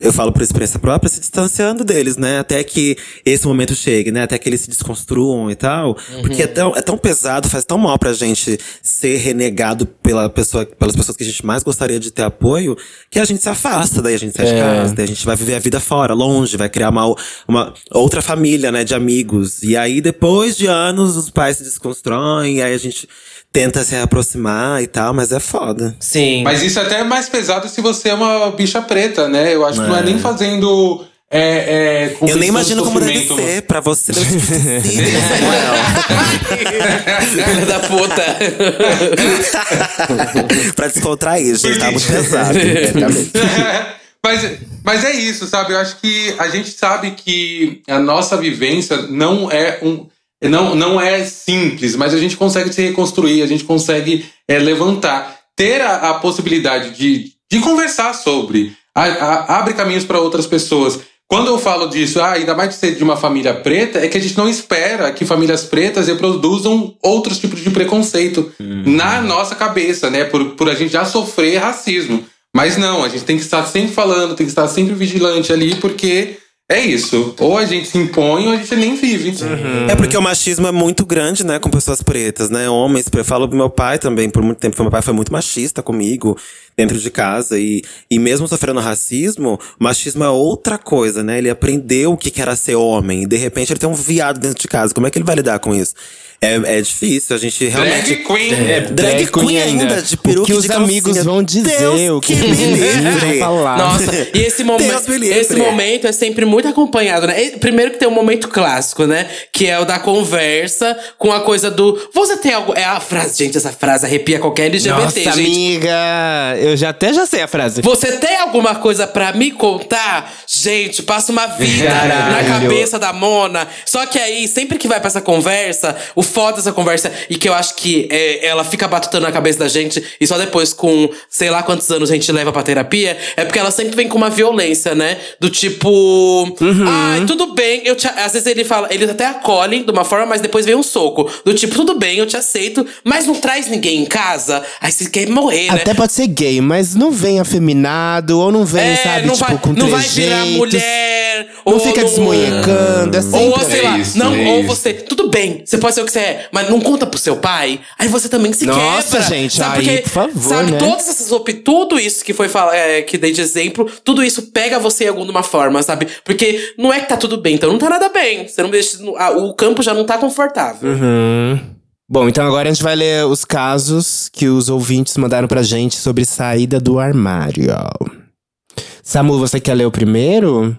[SPEAKER 4] Eu falo por experiência própria, se distanciando deles, né? Até que esse momento chegue, né? Até que eles se desconstruam e tal. Porque é tão, é tão pesado, faz tão mal pra gente ser renegado pela pessoa, pelas pessoas que a gente mais gostaria de ter apoio, que a gente se afasta, daí a gente sai de
[SPEAKER 1] É.
[SPEAKER 4] casa, daí a gente vai viver a vida fora, longe, vai criar uma, uma outra família, né? De amigos. E aí, depois de anos, os pais se desconstroem, e aí a gente tenta se aproximar e tal, mas é foda.
[SPEAKER 2] Sim.
[SPEAKER 3] Mas isso é até mais pesado se você é uma bicha preta, né? Eu acho que não é nem fazendo. É, é,
[SPEAKER 4] Eu nem imagino como deve ser. Pra você?
[SPEAKER 2] Filha da puta.
[SPEAKER 4] pra descontrair, gente. Tá muito pesado.
[SPEAKER 3] mas, mas é isso, sabe? Eu acho que a gente sabe que a nossa vivência não é um. Não, não é simples, mas a gente consegue se reconstruir, a gente consegue é, levantar. Ter a, a possibilidade de, de conversar sobre, a- a- abre caminhos para outras pessoas. Quando eu falo disso, ah, ainda mais de ser de uma família preta, é que a gente não espera que famílias pretas reproduzam outros tipos de preconceito na nossa cabeça, né? Por, por a gente já sofrer racismo. Mas não, a gente tem que estar sempre falando, tem que estar sempre vigilante ali, porque é isso. Ou a gente se impõe ou a gente nem vive.
[SPEAKER 4] É porque o machismo é muito grande, né, com pessoas pretas, né? Homens, eu falo do meu pai também, por muito tempo, meu pai foi muito machista comigo, dentro de casa. E, e mesmo sofrendo racismo, machismo é outra coisa, né? Ele aprendeu o que era ser homem. E de repente ele tem um viado dentro de casa. Como é que ele vai lidar com isso? É, é difícil, a gente realmente.
[SPEAKER 3] Drag queen.
[SPEAKER 1] É,
[SPEAKER 4] Drag queen ainda, de peruca
[SPEAKER 1] O que os
[SPEAKER 4] de
[SPEAKER 1] amigos
[SPEAKER 4] calcinha.
[SPEAKER 1] vão dizer,
[SPEAKER 4] Deus
[SPEAKER 1] o que,
[SPEAKER 4] que
[SPEAKER 1] os vão falar.
[SPEAKER 2] Nossa, e esse, momen esse momento é sempre muito acompanhado, né? Primeiro que tem um momento clássico, né? Que é o da conversa com a coisa do. Você tem algo. É a frase, gente, essa frase arrepia qualquer LGBT,
[SPEAKER 1] Nossa,
[SPEAKER 2] gente.
[SPEAKER 1] amiga! Eu já até já sei a frase.
[SPEAKER 2] Você tem alguma coisa pra me contar? Gente, passa uma vida
[SPEAKER 1] Caralho.
[SPEAKER 2] na cabeça da Mona. Só que aí, sempre que vai pra essa conversa, o foda dessa conversa, e que eu acho que é, ela fica batutando na cabeça da gente, e só depois, com sei lá quantos anos a gente leva pra terapia, é porque ela sempre vem com uma violência, né? Do tipo. Ai, tudo bem. Eu te, às vezes ele fala, eles até acolhem de uma forma, mas depois vem um soco. Do tipo, tudo bem, eu te aceito, mas não traz ninguém em casa. Aí você quer morrer, né?
[SPEAKER 1] Até pode ser gay, mas não vem afeminado, ou não vem,
[SPEAKER 2] É,
[SPEAKER 1] sabe,
[SPEAKER 2] não
[SPEAKER 1] tipo,
[SPEAKER 2] vai,
[SPEAKER 1] com
[SPEAKER 2] não vai virar mulher.
[SPEAKER 1] Não
[SPEAKER 2] ou
[SPEAKER 1] fica desmonhecando, é sempre
[SPEAKER 2] Ou sei
[SPEAKER 3] É
[SPEAKER 2] lá,
[SPEAKER 3] isso,
[SPEAKER 2] não,
[SPEAKER 3] é
[SPEAKER 2] ou
[SPEAKER 3] isso.
[SPEAKER 2] você, tudo bem, você pode ser o que você é, mas não conta pro seu pai. Aí você também se
[SPEAKER 1] Nossa,
[SPEAKER 2] quebra.
[SPEAKER 1] gente,
[SPEAKER 2] sabe?
[SPEAKER 1] aí,
[SPEAKER 2] Porque,
[SPEAKER 1] por favor,
[SPEAKER 2] sabe,
[SPEAKER 1] né?
[SPEAKER 2] todas essas tudo isso que foi é, que dei de exemplo, tudo isso pega você em alguma forma, sabe? Porque não é que tá tudo bem, então não tá nada bem. Você não deixa, o campo já não tá confortável.
[SPEAKER 1] Uhum. Bom, então agora a gente vai ler os casos que os ouvintes mandaram pra gente sobre saída do armário. Samu, você quer ler o primeiro?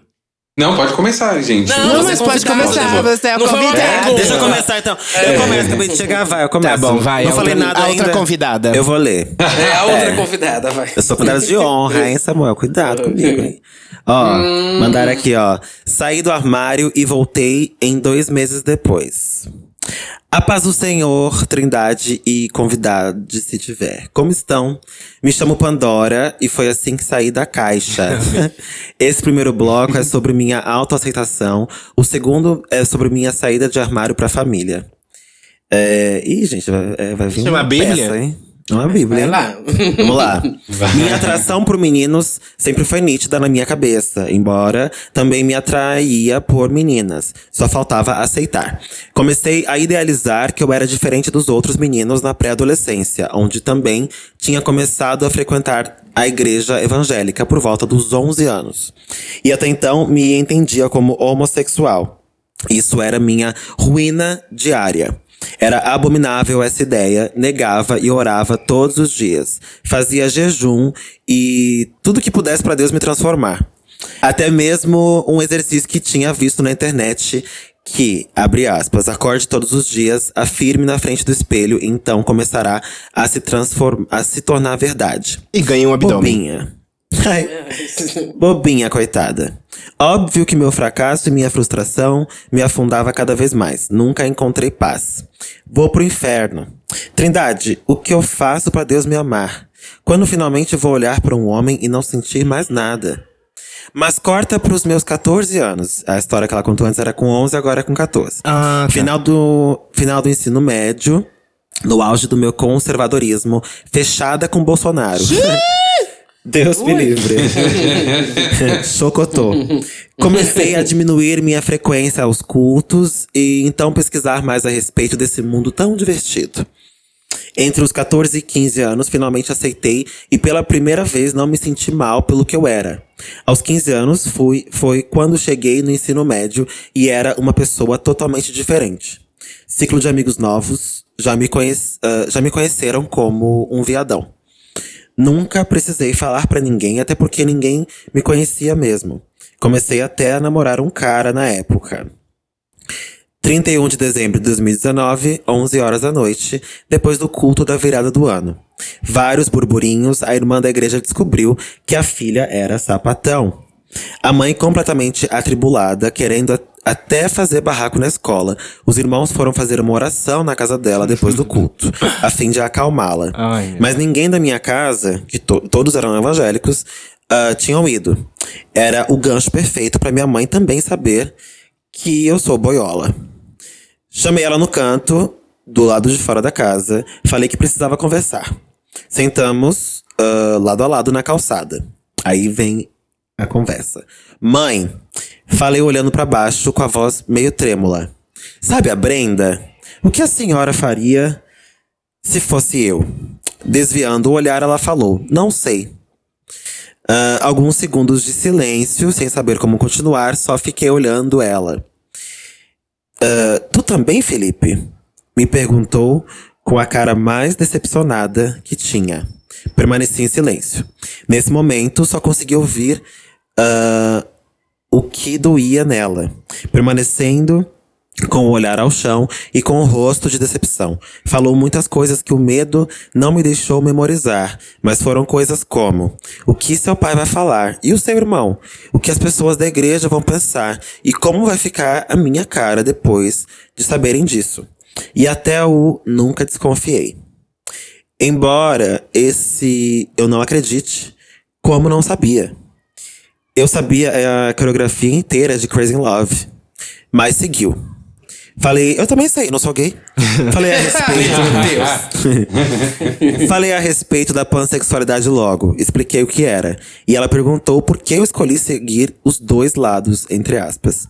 [SPEAKER 3] Não, pode começar, gente.
[SPEAKER 2] Não,
[SPEAKER 1] Não, mas
[SPEAKER 2] é
[SPEAKER 1] pode começar, você é a convidada.
[SPEAKER 2] pergunta.
[SPEAKER 4] Deixa eu começar então. Eu começo, acabei de chegar, vai, eu começo.
[SPEAKER 1] Tá bom, vai.
[SPEAKER 4] Não falei
[SPEAKER 1] outra,
[SPEAKER 4] nada
[SPEAKER 1] a
[SPEAKER 4] ainda.
[SPEAKER 1] outra convidada.
[SPEAKER 4] Eu vou ler.
[SPEAKER 2] É a outra convidada, vai.
[SPEAKER 4] Eu sou convidada de honra, hein, Samuel? Cuidado comigo, hein? Ó, mandaram aqui, ó. Saí do armário e voltei em dois meses depois. A paz do Senhor, Trindade e convidados, se tiver. Como estão? Me chamo Pandora e foi assim que saí da caixa. Esse primeiro bloco é sobre minha autoaceitação. O segundo é sobre minha saída de armário pra família. É... Ih, gente, vai, é, vai vir
[SPEAKER 1] Isso é uma Bíblia?
[SPEAKER 4] peça, hein? É uma Bíblia,
[SPEAKER 2] Vai lá.
[SPEAKER 4] Vamos lá. Minha atração por meninos sempre foi nítida na minha cabeça, embora também me atraía por meninas. Só faltava aceitar. Comecei a idealizar que eu era diferente dos outros meninos na pré-adolescência, onde também tinha começado a frequentar a igreja evangélica por volta dos 11 anos. E até então me entendia como homossexual. Isso era minha ruína diária. Era abominável essa ideia, negava e orava todos os dias. Fazia jejum e tudo que pudesse para Deus me transformar. Até mesmo um exercício que tinha visto na internet que, abre aspas, acorde todos os dias, afirme na frente do espelho, então começará a se transformar, a se tornar verdade.
[SPEAKER 1] E ganha um abdômen.
[SPEAKER 4] Bobinha. Ai, bobinha, coitada. Óbvio que meu fracasso e minha frustração me afundava cada vez mais. Nunca encontrei paz. Vou pro inferno. Trindade, o que eu faço pra Deus me amar? Quando finalmente vou olhar para um homem e não sentir mais nada? Mas corta pros meus 14 anos. A história que ela contou antes era com 11, agora é com 14.
[SPEAKER 1] Ah, tá.
[SPEAKER 4] Final do, final do ensino médio, no auge do meu conservadorismo, fechada com Bolsonaro. Deus me livre. Chocotô. Comecei a diminuir minha frequência aos cultos e então pesquisar mais a respeito desse mundo tão divertido. Entre os 14 e 15 anos, finalmente aceitei e pela primeira vez não me senti mal pelo que eu era. Aos 15 anos fui, foi quando cheguei no ensino médio e era uma pessoa totalmente diferente. Ciclo de amigos novos já me, conhec ah, já me conheceram como um viadão. Nunca precisei falar pra ninguém, até porque ninguém me conhecia mesmo. Comecei até a namorar um cara na época. 31 de dezembro de 2019, 11 horas da noite, depois do culto da virada do ano. Vários burburinhos, a irmã da igreja descobriu que a filha era sapatão. A mãe completamente atribulada, querendo até fazer barraco na escola. Os irmãos foram fazer uma oração na casa dela depois do culto, a fim de acalmá-la. Mas ninguém da minha casa, que to- todos eram evangélicos, ah, tinham ido. Era o gancho perfeito para minha mãe também saber que eu sou boiola. Chamei ela no canto, do lado de fora da casa, falei que precisava conversar. Sentamos ah, lado a lado na calçada. Aí vem a conversa. Mãe, falei olhando pra baixo com a voz meio trêmula. Sabe a Brenda? O que a senhora faria se fosse eu? Desviando o olhar, ela falou: Não sei. Ah, alguns segundos de silêncio, sem saber como continuar, só fiquei olhando ela. "Ah, tu também, Felipe? Me perguntou com a cara mais decepcionada que tinha. Permaneci em silêncio. Nesse momento, só consegui ouvir ah, o que doía nela, permanecendo com o olhar ao chão e com o rosto de decepção. Falou muitas coisas que o medo não me deixou memorizar, mas foram coisas como: o que seu pai vai falar e o seu irmão, o que as pessoas da igreja vão pensar e como vai ficar a minha cara depois de saberem disso. E até o nunca desconfiei. Embora esse eu não acredite, como não sabia. Eu sabia a coreografia inteira de Crazy in Love, mas seguiu. Falei, eu também sei, não sou gay. Falei a respeito.
[SPEAKER 2] Meu Deus.
[SPEAKER 4] Falei a respeito da pansexualidade logo, expliquei o que era. E ela perguntou por que eu escolhi seguir os dois lados, entre aspas.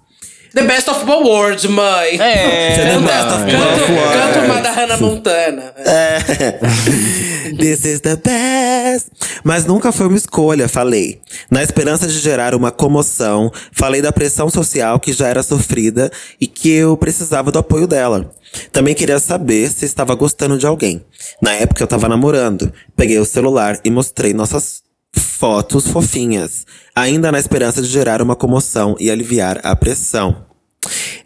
[SPEAKER 2] The best of both worlds, mãe.
[SPEAKER 1] É,
[SPEAKER 4] The best of
[SPEAKER 1] mãe.
[SPEAKER 4] both
[SPEAKER 2] Canto, canto uma da Hannah Montana.
[SPEAKER 4] This is the best. Mas nunca foi uma escolha, falei. Na esperança de gerar uma comoção, falei da pressão social que já era sofrida e que eu precisava do apoio dela. Também queria saber se estava gostando de alguém. Na época eu estava namorando. Peguei o celular e mostrei nossas fotos fofinhas, ainda na esperança de gerar uma comoção e aliviar a pressão.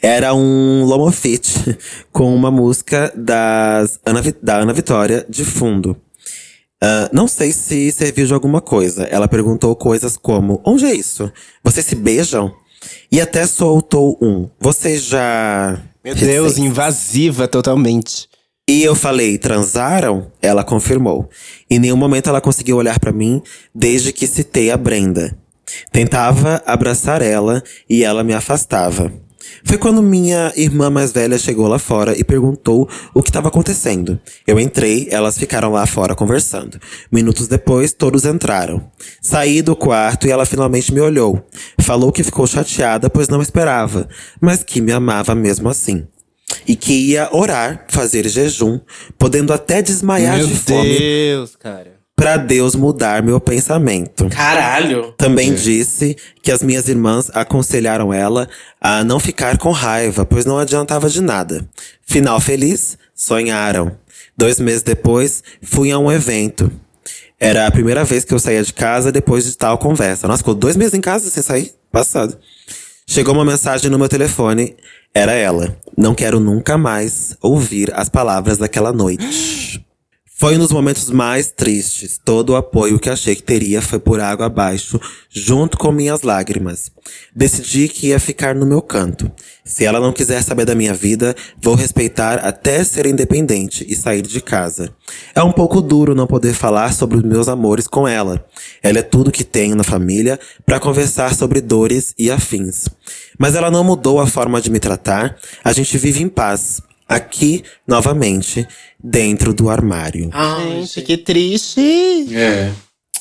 [SPEAKER 4] Era um Lomofit com uma música das Ana, da Ana Vitória de fundo. Ah, não sei se serviu de alguma coisa. Ela perguntou coisas como: Onde é isso? Vocês se beijam? E até soltou um. Vocês já.
[SPEAKER 1] Meu Deus, invasiva totalmente.
[SPEAKER 4] E eu falei, transaram? Ela confirmou. Em nenhum momento ela conseguiu olhar pra mim desde que citei a Brenda. Tentava abraçar ela e ela me afastava. Foi quando minha irmã mais velha chegou lá fora e perguntou o que estava acontecendo. Eu entrei, elas ficaram lá fora conversando. Minutos depois, todos entraram. Saí do quarto e ela finalmente me olhou. Falou que ficou chateada, pois não esperava, mas que me amava mesmo assim e que ia orar, fazer jejum, podendo até desmaiar
[SPEAKER 1] Meu
[SPEAKER 4] de fome
[SPEAKER 1] Deus, cara.
[SPEAKER 4] pra Deus mudar meu pensamento.
[SPEAKER 2] Caralho.
[SPEAKER 4] Também disse que as minhas irmãs aconselharam ela a não ficar com raiva, pois não adiantava de nada. Final feliz? Sonharam. Dois meses depois, fui a um evento. Era a primeira vez que eu saía de casa depois de tal conversa. Nossa, ficou dois meses em casa sem sair? Passado. Chegou uma mensagem no meu telefone. Era ela. Não quero nunca mais ouvir as palavras daquela noite. Foi um dos momentos mais tristes. Todo o apoio que achei que teria foi por água abaixo, junto com minhas lágrimas. Decidi que ia ficar no meu canto. Se ela não quiser saber da minha vida, vou respeitar até ser independente e sair de casa. É um pouco duro não poder falar sobre os meus amores com ela. Ela é tudo que tenho na família para conversar sobre dores e afins. Mas ela não mudou a forma de me tratar. A gente vive em paz. Aqui, novamente, dentro do armário.
[SPEAKER 2] Ai,
[SPEAKER 1] Gente, que triste.
[SPEAKER 3] É.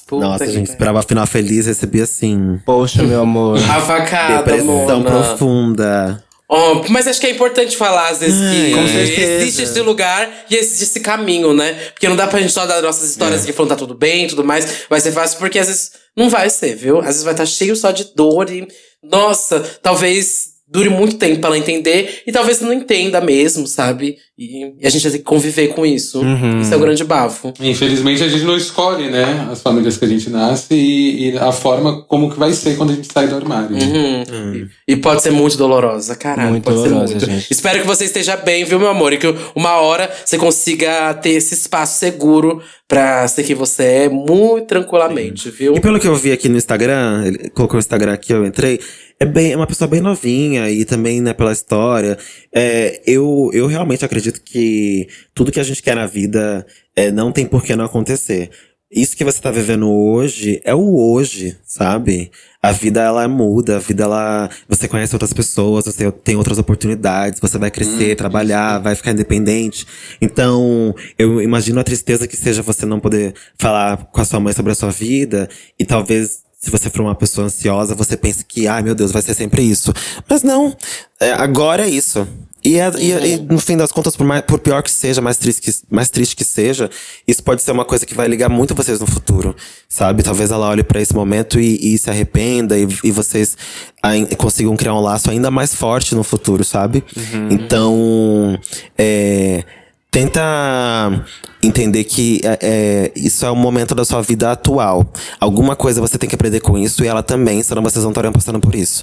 [SPEAKER 2] puta
[SPEAKER 4] Nossa, gente,
[SPEAKER 2] pariu.
[SPEAKER 4] esperava final feliz, recebi assim.
[SPEAKER 1] Poxa, meu amor.
[SPEAKER 2] A facada,
[SPEAKER 4] depressão
[SPEAKER 2] Mona.
[SPEAKER 4] profunda.
[SPEAKER 2] Oh, mas acho que é importante falar, às vezes, que
[SPEAKER 4] com
[SPEAKER 1] certeza.
[SPEAKER 2] existe esse lugar e existe esse caminho, né? Porque não dá pra gente só dar nossas histórias aqui falando tá tudo bem e tudo mais. Vai ser fácil, porque às vezes não vai ser, viu? Às vezes vai estar cheio só de dor e. Nossa, talvez dure muito tempo pra ela entender e talvez não entenda mesmo, sabe? E, e a gente vai ter que conviver com isso. Isso é o grande bafo.
[SPEAKER 3] Infelizmente a gente não escolhe, né? As famílias que a gente nasce e, e a forma como que vai ser quando a gente sai do armário.
[SPEAKER 2] Uhum. E pode ser muito dolorosa, caralho.
[SPEAKER 1] Muito
[SPEAKER 2] pode
[SPEAKER 1] dolorosa,
[SPEAKER 2] ser muito.
[SPEAKER 1] gente.
[SPEAKER 2] Espero que você esteja bem, viu, meu amor? E que uma hora você consiga ter esse espaço seguro pra ser quem você é, muito tranquilamente, viu?
[SPEAKER 4] E pelo que eu vi aqui no Instagram, ele colocou o Instagram aqui, eu entrei. É, bem, é uma pessoa bem novinha e também, né, pela história. É, eu, eu realmente acredito que tudo que a gente quer na vida é, não tem por que não acontecer. Isso que você tá vivendo hoje é o hoje, sabe? A vida ela muda, a vida ela. Você conhece outras pessoas, você tem outras oportunidades, você vai crescer, trabalhar, vai ficar independente. Então, eu imagino a tristeza que seja você não poder falar com a sua mãe sobre a sua vida e talvez. Se você for uma pessoa ansiosa, você pense que, ai meu Deus, vai ser sempre isso. Mas não, é, agora é isso. E, é- e é- e no fim das contas, por, mais, por pior que seja, mais triste que, mais triste que seja, isso pode ser uma coisa que vai ligar muito vocês no futuro, sabe? Talvez ela olhe pra esse momento e, e se arrependa e, e vocês ai- consigam criar um laço ainda mais forte no futuro, sabe? Então, é, tenta entender que é, é, isso é o momento da sua vida atual. Alguma coisa você tem que aprender com isso e ela também, senão vocês não estariam passando por isso.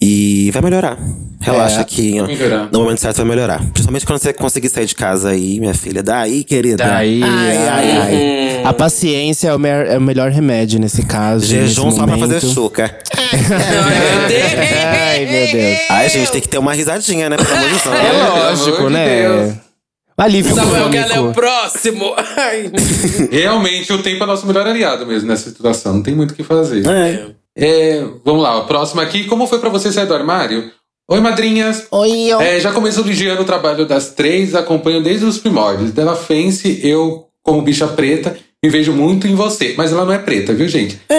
[SPEAKER 4] E vai melhorar. Relaxa
[SPEAKER 1] É,
[SPEAKER 4] que
[SPEAKER 3] vai melhorar.
[SPEAKER 4] no momento certo vai melhorar. Principalmente quando você conseguir sair de casa aí, minha filha. Daí, querida.
[SPEAKER 1] Daí, ai, ai, ai. A paciência é o, é o melhor remédio nesse caso.
[SPEAKER 4] Jejum
[SPEAKER 1] nesse
[SPEAKER 4] só pra fazer
[SPEAKER 1] momento.
[SPEAKER 4] chuca.
[SPEAKER 1] Ai, meu Deus.
[SPEAKER 4] Ai, gente, tem que ter uma risadinha, né? Pelo amor de Deus.
[SPEAKER 1] É lógico, né?
[SPEAKER 3] Deus.
[SPEAKER 1] Alívio
[SPEAKER 2] Samuel Gala é o próximo. Ai.
[SPEAKER 3] Realmente o tempo é nosso melhor aliado mesmo nessa situação. Não tem muito o que fazer.
[SPEAKER 4] É.
[SPEAKER 3] É, vamos lá, o próximo aqui. Como foi pra você sair do armário? Oi, madrinhas.
[SPEAKER 1] Oi, ó.
[SPEAKER 3] É, já começou o trabalho das três, acompanho desde os primórdios. Dela Fence, eu, como bicha preta, me vejo muito em você. Mas ela não é preta, viu, gente?
[SPEAKER 2] É,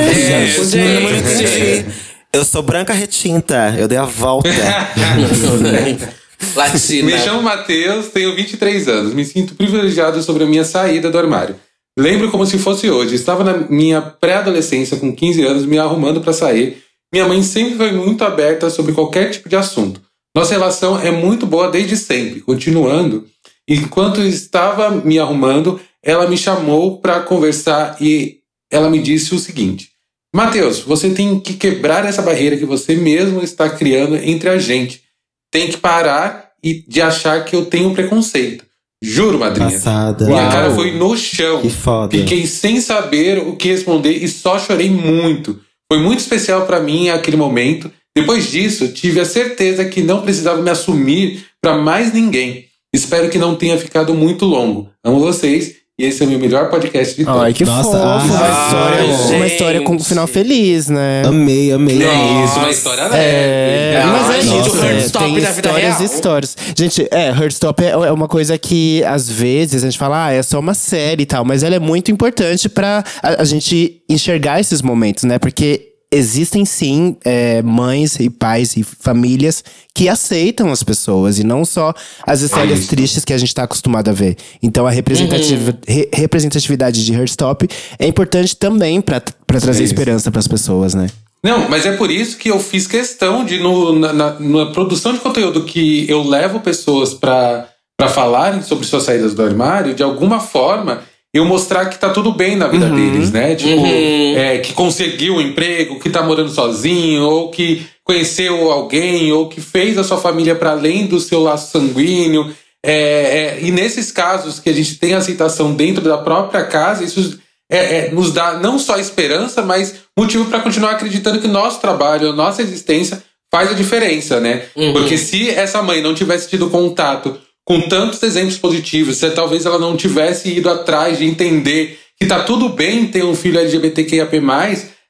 [SPEAKER 3] Continua
[SPEAKER 2] gente.
[SPEAKER 3] bonitinha.
[SPEAKER 4] Eu sou branca retinta, eu dei a volta.
[SPEAKER 2] Latina.
[SPEAKER 3] Me chamo Matheus, tenho 23 anos. Me sinto privilegiado sobre a minha saída do armário. Lembro como se fosse hoje. Estava na minha pré-adolescência, com 15 anos, me arrumando para sair. Minha mãe sempre foi muito aberta sobre qualquer tipo de assunto. Nossa relação é muito boa desde sempre. Continuando, enquanto estava me arrumando, ela me chamou para conversar e ela me disse o seguinte: Mateus, você tem que quebrar essa barreira que você mesmo está criando entre a gente. Tem que parar e de achar que eu tenho preconceito. Juro, madrinha.
[SPEAKER 4] Passada.
[SPEAKER 3] Minha
[SPEAKER 1] Uau.
[SPEAKER 3] cara foi no chão.
[SPEAKER 4] Que foda.
[SPEAKER 3] Fiquei sem saber o que responder e só chorei muito. Foi muito especial pra mim aquele momento. Depois disso, tive a certeza que não precisava me assumir pra mais ninguém. Espero que não tenha ficado muito longo. Amo vocês e esse é o meu melhor podcast de todos.
[SPEAKER 1] Ai, que
[SPEAKER 4] Nossa,
[SPEAKER 1] fofo.
[SPEAKER 4] ah,
[SPEAKER 1] uma, história, uma história com um final feliz, né?
[SPEAKER 4] Amei, amei.
[SPEAKER 3] É isso, uma história
[SPEAKER 1] É,
[SPEAKER 3] leve.
[SPEAKER 1] mas é isso,
[SPEAKER 2] gente, o
[SPEAKER 1] é,
[SPEAKER 2] Heartstop
[SPEAKER 1] tem
[SPEAKER 2] da vida
[SPEAKER 1] histórias e histórias. Gente, é, Heartstop é, é uma coisa que, às vezes, a gente fala, ah, é só uma série e tal, mas ela é muito importante pra a, a gente enxergar esses momentos, né? Porque existem sim é, mães e pais e famílias que aceitam as pessoas e não só as histórias
[SPEAKER 3] isso.
[SPEAKER 1] tristes que a gente tá acostumado a ver. Então a representativa-
[SPEAKER 2] Uhum.
[SPEAKER 1] re- representatividade de Heartstop é importante também pra trazer
[SPEAKER 3] É
[SPEAKER 1] esperança pras pessoas, né?
[SPEAKER 3] Não, mas é por isso que eu fiz questão de, no, na, na- na produção de conteúdo que eu levo pessoas para falarem sobre suas saídas do armário, de alguma forma eu mostrar que tá tudo bem na vida deles, né? Tipo, é, que conseguiu um emprego, que tá morando sozinho, ou que conheceu alguém, ou que fez a sua família para além do seu laço sanguíneo. É, é, e nesses casos que a gente tem aceitação dentro da própria casa, isso é, é, nos dá não só esperança, mas motivo para continuar acreditando que nosso trabalho, nossa existência faz a diferença, né? Porque se essa mãe não tivesse tido contato com tantos exemplos positivos, se talvez ela não tivesse ido atrás de entender que tá tudo bem ter um filho LGBTQIAP+,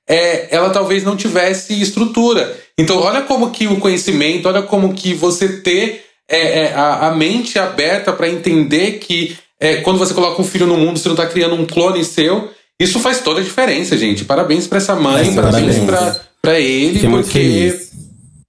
[SPEAKER 3] é, ela talvez não tivesse estrutura. Então, olha como que o conhecimento, olha como que você ter é, é, a, a mente aberta para entender que é, quando você coloca um filho no mundo, você não está criando um clone seu. Isso faz toda a diferença, gente. Parabéns para essa mãe, parabéns
[SPEAKER 4] parabéns.
[SPEAKER 3] para ele,
[SPEAKER 4] Fiquei
[SPEAKER 3] porque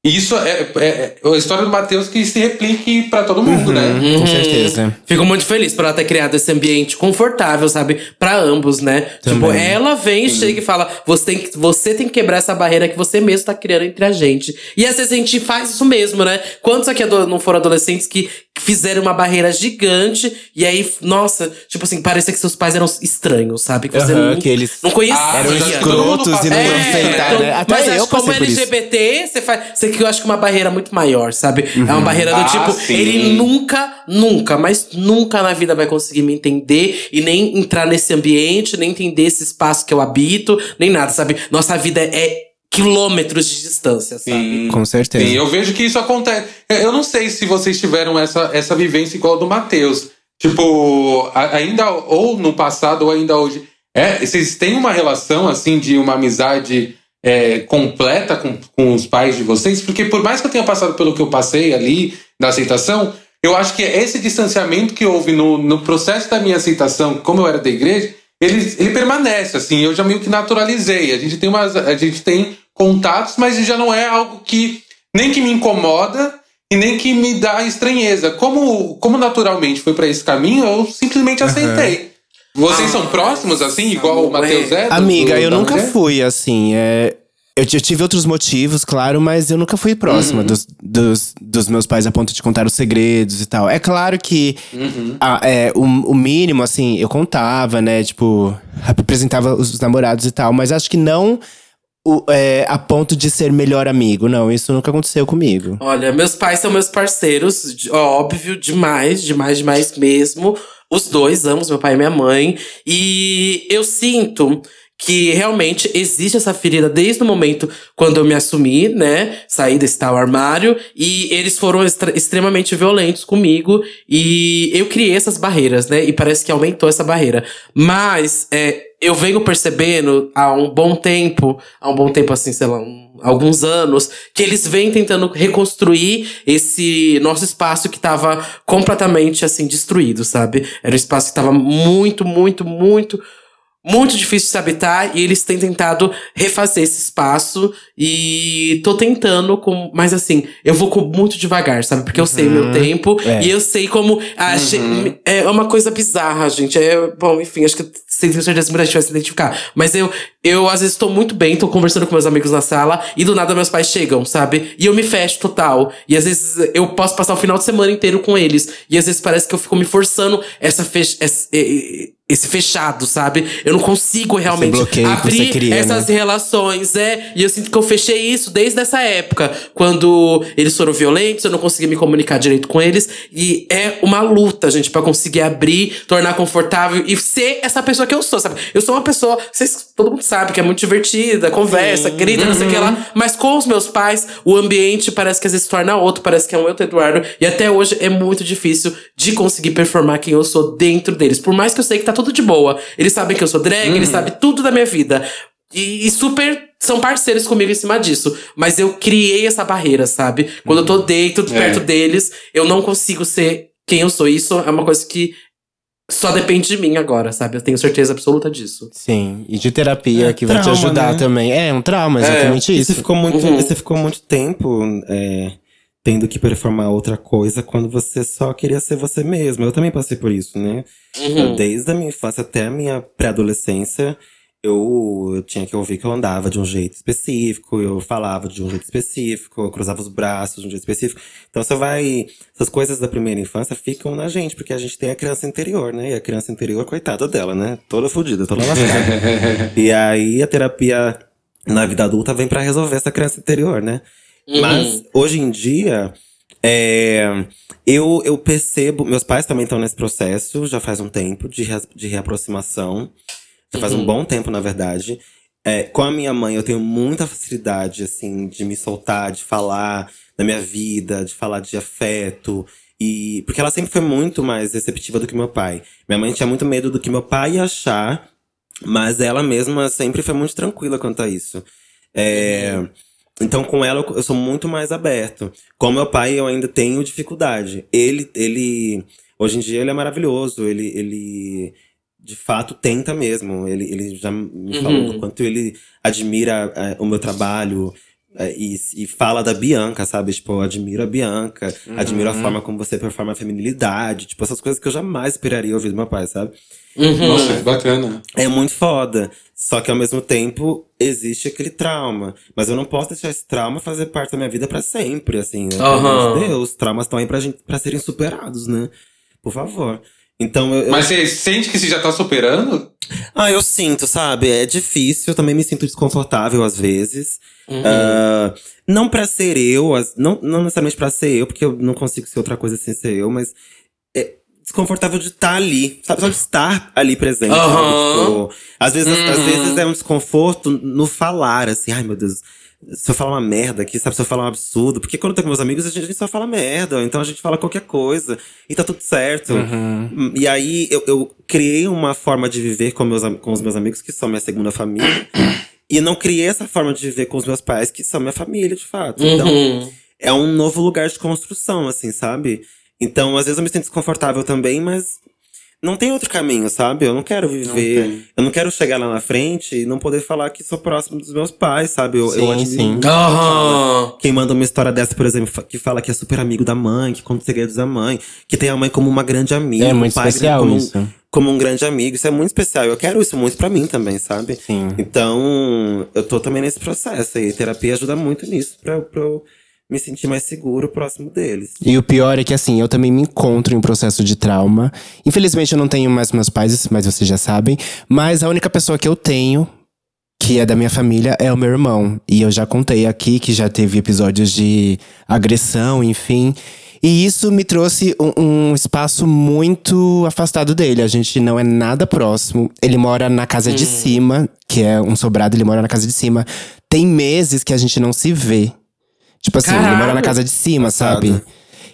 [SPEAKER 3] isso é, é- é a história do Matheus que se replique para todo mundo, né?
[SPEAKER 1] Com certeza.
[SPEAKER 2] Fico muito feliz por ela ter criado esse ambiente confortável, sabe? Pra ambos, né? Tipo,
[SPEAKER 1] Também.
[SPEAKER 2] ela vem e chega e fala: você tem, que, você tem que quebrar essa barreira que você mesmo tá criando entre a gente. E às vezes a gente faz isso mesmo, né? Quantos aqui não foram adolescentes que fizeram uma barreira gigante e aí, nossa, tipo assim, parecia que seus pais eram estranhos, sabe? Que você
[SPEAKER 1] Aham,
[SPEAKER 2] não,
[SPEAKER 1] que eles
[SPEAKER 2] não conhecia.
[SPEAKER 3] Ah,
[SPEAKER 1] eram
[SPEAKER 3] todo
[SPEAKER 1] escrotos e não
[SPEAKER 3] É,
[SPEAKER 1] aceitar,
[SPEAKER 2] então,
[SPEAKER 1] né? Até
[SPEAKER 2] mas
[SPEAKER 1] eu
[SPEAKER 2] acho que como. LGBT, você faz. Você que eu acho que uma barreira muito maior, sabe? É uma barreira do
[SPEAKER 3] Ah,
[SPEAKER 2] tipo,
[SPEAKER 3] sim.
[SPEAKER 2] ele nunca, nunca, mas nunca na vida vai conseguir me entender e nem entrar nesse ambiente, nem entender esse espaço que eu habito, nem nada, sabe? Nossa vida é quilômetros de distância, sabe?
[SPEAKER 3] Sim.
[SPEAKER 1] Com certeza.
[SPEAKER 3] Sim, eu vejo que isso acontece. Eu não sei se vocês tiveram essa, essa vivência igual a do Matheus. Tipo, ainda ou no passado ou ainda hoje. É, vocês têm uma relação assim de uma amizade é, completa com, com os pais de vocês? Porque por mais que eu tenha passado pelo que eu passei ali, da aceitação, eu acho que esse distanciamento que houve no, no processo da minha aceitação, como eu era da igreja, ele, ele permanece, assim, eu já meio que naturalizei. A gente tem umas, a gente tem contatos, mas já não é algo que nem que me incomoda e nem que me dá estranheza. Como, como naturalmente foi para esse caminho, eu simplesmente aceitei. Vocês são próximos, assim, igual o Matheus é?
[SPEAKER 1] Amiga,
[SPEAKER 3] do-
[SPEAKER 1] eu nunca
[SPEAKER 3] mulher?
[SPEAKER 1] fui assim. É, eu, eu tive outros motivos, claro, mas eu nunca fui próxima dos, dos, dos meus pais a ponto de contar os segredos e tal. É claro que a- é, o, o mínimo, assim, eu contava, né? Tipo, apresentava os namorados e tal, mas acho que não o- é, a ponto de ser melhor amigo. Não, isso nunca aconteceu comigo.
[SPEAKER 2] Olha, meus pais são meus parceiros, óbvio, demais, demais, demais mesmo. Os dois, ambos, meu pai e minha mãe. E eu sinto que realmente existe essa ferida desde o momento quando eu me assumi, né? Saí desse tal armário. E eles foram extremamente violentos comigo. E eu criei essas barreiras, né? E parece que aumentou essa barreira. Mas é, eu venho percebendo há um bom tempo, há um bom tempo assim, sei lá, um- alguns anos, que eles vêm tentando reconstruir esse nosso espaço que tava completamente assim destruído, sabe? Era um espaço que tava muito, muito, muito muito difícil de se habitar e eles têm tentado refazer esse espaço e tô tentando com, mas assim, eu vou com muito devagar, sabe? Porque eu sei o meu tempo
[SPEAKER 1] É.
[SPEAKER 2] e eu sei como a gen- é uma coisa bizarra, gente. É, bom, enfim, acho que sem ter certeza que muita gente vai se identificar, mas eu eu às vezes tô muito bem, tô conversando com meus amigos na sala e do nada meus pais chegam, sabe? E eu me fecho total. E às vezes eu posso passar o final de semana inteiro com eles e às vezes parece que eu fico me forçando essa fech esse, esse fechado, sabe? Eu não consigo realmente abrir
[SPEAKER 1] cria,
[SPEAKER 2] essas
[SPEAKER 1] né?
[SPEAKER 2] relações, é. E eu sinto que eu fechei isso desde essa época. Quando eles foram violentos, eu não conseguia me comunicar direito com eles. E é uma luta, gente, pra conseguir abrir, tornar confortável e ser essa pessoa que eu sou, sabe? Eu sou uma pessoa, vocês, todo mundo sabe que é muito divertida, conversa, grita, não sei o que lá. Mas com os meus pais, o ambiente parece que às vezes se torna outro, parece que é um outro Eduardo. E até hoje é muito difícil de conseguir performar quem eu sou dentro deles. Por mais que eu sei que tá tudo de boa. Eles sabem que eu sou drag, eles sabem tudo da minha vida. E, e super são parceiros comigo em cima disso. Mas eu criei essa barreira, sabe? Quando eu tô dentro, perto deles, eu não consigo ser quem eu sou. Isso é uma coisa que só depende de mim agora, sabe? Eu tenho certeza absoluta disso.
[SPEAKER 1] Sim, e de terapia
[SPEAKER 4] É
[SPEAKER 1] que vai te
[SPEAKER 4] trauma,
[SPEAKER 1] ajudar
[SPEAKER 4] né?
[SPEAKER 1] também. É, um trauma, exatamente
[SPEAKER 4] E
[SPEAKER 1] isso.
[SPEAKER 4] você ficou muito,
[SPEAKER 2] Uhum.
[SPEAKER 4] você ficou muito tempo é, tendo que performar outra coisa quando você só queria ser você mesmo. Eu também passei por isso, né?
[SPEAKER 2] Uhum.
[SPEAKER 4] Desde a minha infância até a minha pré-adolescência, eu, eu tinha que ouvir que eu andava de um jeito específico, eu falava de um jeito específico, eu cruzava os braços de um jeito específico. Então você vai. Essas coisas da primeira infância ficam na gente, porque a gente tem a criança interior, né? E a criança interior, coitada dela, né? Toda fodida, toda lascada. e aí a terapia na vida adulta vem pra resolver essa criança interior, né?
[SPEAKER 2] Uhum.
[SPEAKER 4] Mas hoje em dia, é, eu, eu percebo. Meus pais também estão nesse processo, já faz um tempo de, de reaproximação. Já faz um bom tempo, na verdade. É, com a minha mãe, eu tenho muita facilidade, assim, de me soltar, de falar da minha vida, de falar de afeto. E, porque ela sempre foi muito mais receptiva do que meu pai. Minha mãe tinha muito medo do que meu pai ia achar, mas ela mesma sempre foi muito tranquila quanto a isso. É, Então, com ela, eu- eu sou muito mais aberto. Com meu pai, eu ainda tenho dificuldade. Ele, ele hoje em dia, ele é maravilhoso. Ele, ele de fato, tenta mesmo. Ele, ele já me falou do quanto ele admira é, o meu trabalho. é, e, e fala da Bianca, sabe? Tipo, eu admiro a Bianca, admiro a forma como você performa a feminilidade. Tipo, essas coisas que eu jamais esperaria ouvir do meu pai, sabe?
[SPEAKER 2] Uhum.
[SPEAKER 3] Nossa, que bacana.
[SPEAKER 4] É muito foda. Só que ao mesmo tempo existe aquele trauma. Mas eu não posso deixar esse trauma fazer parte da minha vida pra sempre, assim, né? Pelo
[SPEAKER 2] Aham.
[SPEAKER 4] amor de Deus, traumas estão aí pra, gente, pra serem superados, né? Por favor. Então eu.
[SPEAKER 3] Mas você sente que você já tá superando?
[SPEAKER 4] Ah, eu sinto, sabe? É difícil, eu também me sinto desconfortável às vezes. Ah, não pra ser eu, não, não necessariamente pra ser eu, porque eu não consigo ser outra coisa sem ser eu, mas é desconfortável de estar ali, sabe? Só de estar ali presente. sabe?
[SPEAKER 2] Aham.
[SPEAKER 4] Tipo, às, vezes, às vezes é um desconforto no falar, assim, ai meu Deus. Se eu falar uma merda aqui, sabe? Se eu falar um absurdo. Porque quando eu tô com meus amigos, a gente, a gente só fala merda. Então a gente fala qualquer coisa. E tá tudo certo.
[SPEAKER 1] Uhum.
[SPEAKER 4] E aí eu, eu criei uma forma de viver com, meus, com os meus amigos, que são minha segunda família. e não criei essa forma de viver com os meus pais, que são minha família, de fato. Então,
[SPEAKER 2] Uhum.
[SPEAKER 4] é um novo lugar de construção, assim, sabe? Então, às vezes eu me sinto desconfortável também, mas não tem outro caminho, sabe? Eu não quero viver.
[SPEAKER 3] tem.
[SPEAKER 4] eu não quero chegar lá na frente e não poder falar que sou próximo dos meus pais, sabe? Eu, eu
[SPEAKER 1] Sim,
[SPEAKER 4] admiro
[SPEAKER 1] sim.
[SPEAKER 4] quem manda uma história dessa, por exemplo, que fala que é super amigo da mãe, que conta os segredos da mãe, que tem a mãe como uma grande amiga.
[SPEAKER 1] É muito
[SPEAKER 4] pai
[SPEAKER 1] especial
[SPEAKER 4] como um-
[SPEAKER 1] isso.
[SPEAKER 4] como um grande amigo. Isso é muito especial. Eu quero isso muito pra mim também, sabe?
[SPEAKER 1] Sim.
[SPEAKER 4] Então, eu tô também nesse processo aí. Terapia ajuda muito nisso, pra, eu- pra eu me sentir mais seguro próximo deles.
[SPEAKER 1] E o pior é que, assim, eu também me encontro em um processo de trauma. Infelizmente, eu não tenho mais meus pais, mas vocês já sabem. Mas a única pessoa que eu tenho, que é da minha família, é o meu irmão. E eu já contei aqui que já teve episódios de agressão, enfim. E isso me trouxe um, um espaço muito afastado dele. A gente não é nada próximo. Ele mora na casa de cima, que é um sobrado, ele mora na casa de cima. Tem meses que a gente não se vê. Tipo assim, ele mora na
[SPEAKER 2] Caralho.
[SPEAKER 1] casa de cima, sabe?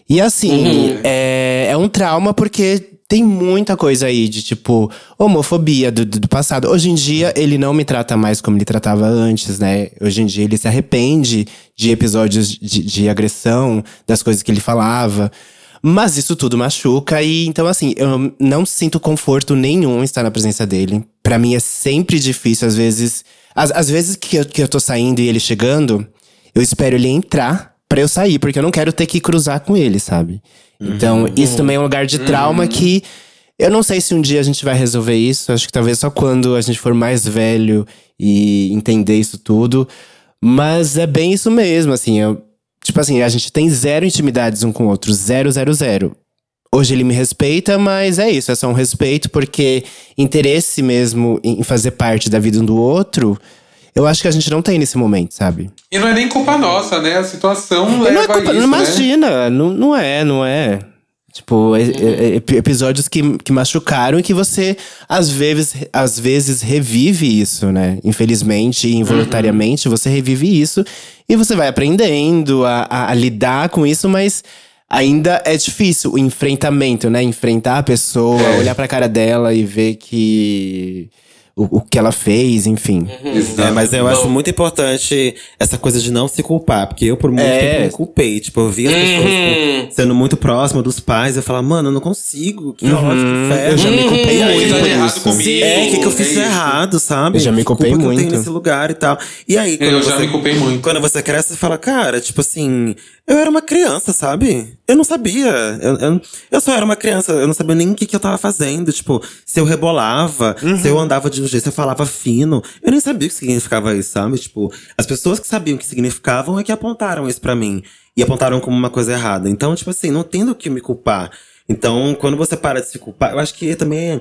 [SPEAKER 1] E assim,
[SPEAKER 2] Uhum.
[SPEAKER 1] é, é um trauma porque tem muita coisa aí de tipo homofobia do, do do passado. Hoje em dia ele não me trata mais como ele tratava antes, né? Hoje em dia ele se arrepende de episódios de, de agressão, das coisas que ele falava. Mas isso tudo machuca e então assim, eu não sinto conforto nenhum em estar na presença dele. Pra mim é sempre difícil, às vezes. Às, às vezes que eu, que eu tô saindo e ele chegando, eu espero ele entrar pra eu sair, porque eu não quero ter que cruzar com ele, sabe? Então, isso também é um lugar de trauma que. Eu não sei se um dia a gente vai resolver isso. Acho que talvez só quando a gente for mais velho e entender isso tudo. Mas é bem isso mesmo, assim. Eu, tipo assim, a gente tem zero intimidades um com o outro. Zero, zero, zero. Hoje ele me respeita, mas é isso, é só um respeito, porque interesse mesmo em fazer parte da vida um do outro, eu acho que a gente não tem nesse momento, sabe?
[SPEAKER 3] E não é nem culpa nossa, né? A situação
[SPEAKER 1] não
[SPEAKER 3] leva
[SPEAKER 1] é culpa,
[SPEAKER 3] isso,
[SPEAKER 1] não
[SPEAKER 3] né?
[SPEAKER 1] imagina, não, não é, não é. Tipo, é- é- é ep- episódios que, que machucaram e que você, às vezes, às vezes, revive isso, né? Infelizmente e involuntariamente, você revive isso e você vai aprendendo a, a- a lidar com isso, mas ainda é difícil o enfrentamento, né? Enfrentar a pessoa, olhar pra cara dela e ver que. O, o que ela fez, enfim.
[SPEAKER 4] É, mas eu acho muito importante essa coisa de não se culpar. Porque eu, por muito
[SPEAKER 1] É.
[SPEAKER 4] tempo, me culpei. Tipo, eu via as pessoas tipo, sendo muito próximas dos pais. Eu falava, mano, eu não consigo. Que ódio, que ferro.
[SPEAKER 1] Eu já me culpei
[SPEAKER 3] E aí,
[SPEAKER 1] muito
[SPEAKER 3] tá
[SPEAKER 1] por
[SPEAKER 3] errado
[SPEAKER 1] isso.
[SPEAKER 3] comigo.
[SPEAKER 4] É, o que, que eu
[SPEAKER 3] É
[SPEAKER 4] fiz
[SPEAKER 3] isso.
[SPEAKER 4] errado, sabe?
[SPEAKER 1] Eu já me culpei
[SPEAKER 4] culpa que eu
[SPEAKER 1] muito.
[SPEAKER 4] tenho nesse lugar e tal. E aí, quando
[SPEAKER 3] Eu
[SPEAKER 4] você,
[SPEAKER 3] já me culpei muito.
[SPEAKER 4] Quando você cresce, você fala, cara, tipo assim, eu era uma criança, sabe? Eu não sabia. Eu, eu, eu só era uma criança, eu não sabia nem o que, que eu tava fazendo. Tipo, se eu rebolava, se eu andava de um jeito, se eu falava fino. Eu nem sabia o que significava isso, sabe? Tipo, as pessoas que sabiam o que significavam é que apontaram isso pra mim. E apontaram como uma coisa errada. Então, tipo assim, não tendo o que me culpar. Então, quando você para de se culpar, eu acho que também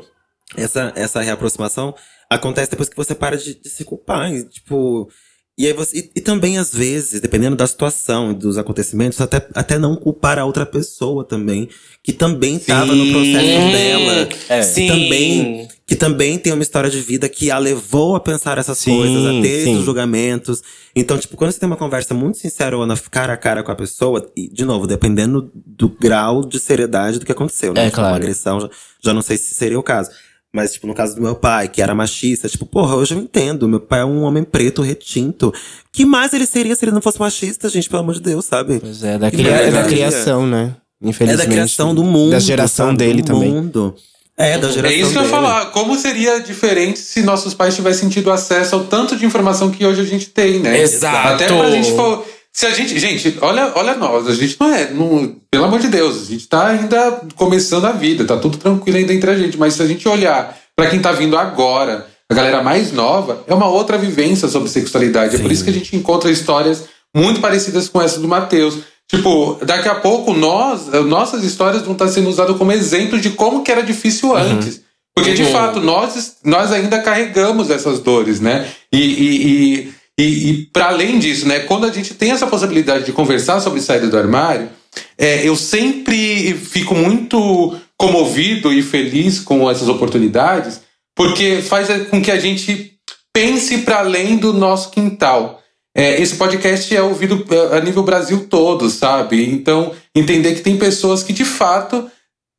[SPEAKER 4] essa, essa reaproximação acontece depois que você para de, de se culpar. E, tipo. E, aí você, e, e também, às vezes, dependendo da situação e dos acontecimentos, até, até não culpar a outra pessoa também, que também estava no processo dela.
[SPEAKER 2] É.
[SPEAKER 4] Que
[SPEAKER 2] Sim.
[SPEAKER 4] também, que também tem uma história de vida que a levou a pensar essas
[SPEAKER 1] Sim,
[SPEAKER 4] coisas, a ter
[SPEAKER 1] sim.
[SPEAKER 4] esses julgamentos. Então, tipo, quando você tem uma conversa muito sincerona, cara a cara com a pessoa, e, de novo, dependendo do grau de seriedade do que aconteceu, né?
[SPEAKER 1] É,
[SPEAKER 4] Tipo, Uma
[SPEAKER 1] claro.
[SPEAKER 4] agressão, já, já não sei se seria o caso. Mas, tipo, no caso do meu pai, que era machista, tipo, porra, hoje eu entendo. Meu pai é um homem preto, retinto. Que mais ele seria se ele não fosse machista, gente, pelo amor de Deus, sabe?
[SPEAKER 1] Pois é, da, cria- é da criação, né?
[SPEAKER 4] É
[SPEAKER 1] Infelizmente.
[SPEAKER 4] da criação do mundo.
[SPEAKER 1] Da geração
[SPEAKER 4] sabe?
[SPEAKER 1] dele
[SPEAKER 4] do
[SPEAKER 1] também.
[SPEAKER 4] Mundo. É, da geração
[SPEAKER 3] É isso que eu ia
[SPEAKER 4] dele.
[SPEAKER 3] falar. Como seria diferente se nossos pais tivessem tido acesso ao tanto de informação que hoje a gente tem, né?
[SPEAKER 2] Exato.
[SPEAKER 3] Até pra gente for. Se a gente. Gente, olha, olha nós. A gente não é. Não, pelo amor de Deus, a gente tá ainda começando a vida, tá tudo tranquilo ainda entre a gente. Mas se a gente olhar pra quem tá vindo agora, a galera mais nova, é uma outra vivência sobre sexualidade. É por isso que a gente encontra histórias muito parecidas com essa do Matheus. Tipo, daqui a pouco nós, nossas histórias vão estar sendo usadas como exemplo de como que era difícil antes. Porque, de
[SPEAKER 2] Uhum.
[SPEAKER 3] fato, nós, nós ainda carregamos essas dores, né? E, e, e, e, e para além disso, né? Quando a gente tem essa possibilidade de conversar sobre saída do armário, é, eu sempre fico muito comovido e feliz com essas oportunidades, porque faz com que a gente pense para além do nosso quintal. É, esse podcast é ouvido é, a nível Brasil todo, sabe? Então, entender que tem pessoas que de fato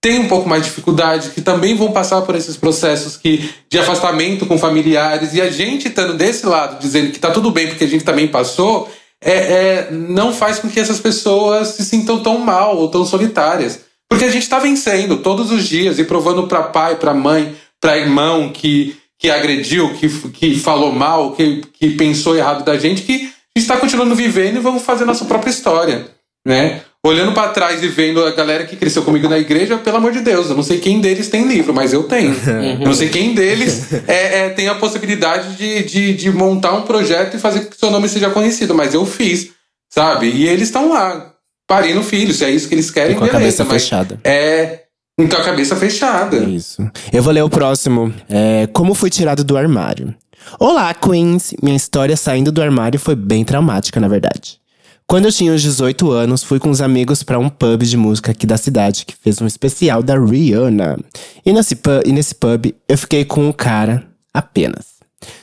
[SPEAKER 3] têm um pouco mais de dificuldade, que também vão passar por esses processos que, de afastamento com familiares, e a gente estando desse lado, dizendo que tá tudo bem porque a gente também passou, é, é, não faz com que essas pessoas se sintam tão mal ou tão solitárias. Porque a gente está vencendo todos os dias e provando para pai, para mãe, para irmão que, que agrediu, que, que falou mal, que, que pensou errado da gente, que está continuando vivendo e vamos fazer nossa própria história, né? Olhando para trás e vendo a galera que cresceu comigo na igreja, pelo amor de Deus, eu não sei quem deles tem livro, mas eu tenho. Eu não sei quem deles é, é, tem a possibilidade de, de, de montar um projeto e fazer que seu nome seja conhecido, mas eu fiz, sabe? E eles estão lá, parindo filhos, se é isso que eles querem,
[SPEAKER 1] E com a
[SPEAKER 3] beleza,
[SPEAKER 1] cabeça fechada.
[SPEAKER 3] É, com a cabeça fechada.
[SPEAKER 1] É isso. Eu vou ler o próximo. É, como fui tirado do armário? Olá, Queens! Minha história saindo do armário foi bem traumática, na verdade. Quando eu tinha uns 18 anos, fui com uns amigos pra um pub de música aqui da cidade que fez um especial da Rihanna. E nesse pub, e nesse pub eu fiquei com um cara apenas.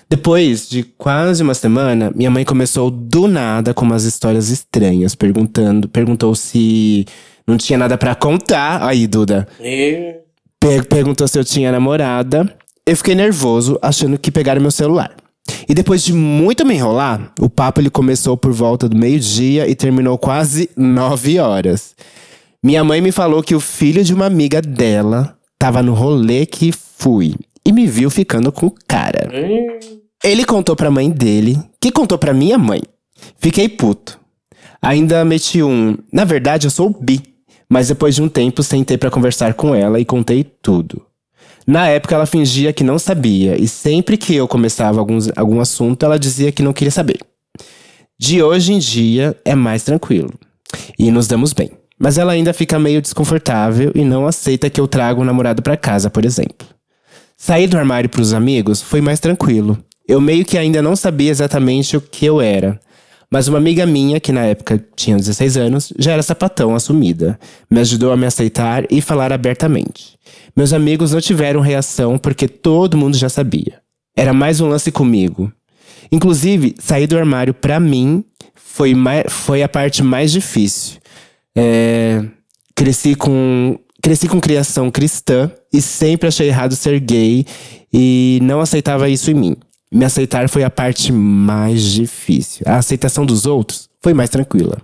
[SPEAKER 1] Depois de quase uma semana, minha mãe começou do nada com umas histórias estranhas, perguntando, perguntou se não tinha nada pra contar. Aí, Duda.
[SPEAKER 2] E-
[SPEAKER 1] Per- perguntou se eu tinha namorada. Eu fiquei nervoso, achando que pegaram meu celular. E depois de muito me enrolar, o papo ele começou por volta do meio-dia e terminou quase nove horas. Minha mãe me falou que o filho de uma amiga dela tava no rolê que fui. e me viu ficando com o cara. Ele contou pra mãe dele, que contou pra minha mãe. Fiquei puto. Ainda meti um. Na verdade, eu sou bi. Mas depois de um tempo, sentei pra conversar com ela e contei tudo. Na época, ela fingia que não sabia, e sempre que eu começava alguns, algum assunto, ela dizia que não queria saber. De hoje em dia, é mais tranquilo. E nos damos bem. Mas ela ainda fica meio desconfortável e não aceita que eu traga o namorado pra casa, por exemplo. Sair do armário pros amigos foi mais tranquilo. Eu meio que ainda não sabia exatamente o que eu era. Mas uma amiga minha, que na época tinha 16 anos, já era sapatão assumida. Me ajudou a me aceitar e falar abertamente. Meus amigos não tiveram reação porque todo mundo já sabia. Era mais um lance comigo. Inclusive, sair do armário pra mim foi, foi a parte mais difícil. É, cresci com cresci com criação cristã e sempre achei errado ser gay e não aceitava isso em mim. Me aceitar foi a parte mais difícil. A aceitação dos outros foi mais tranquila.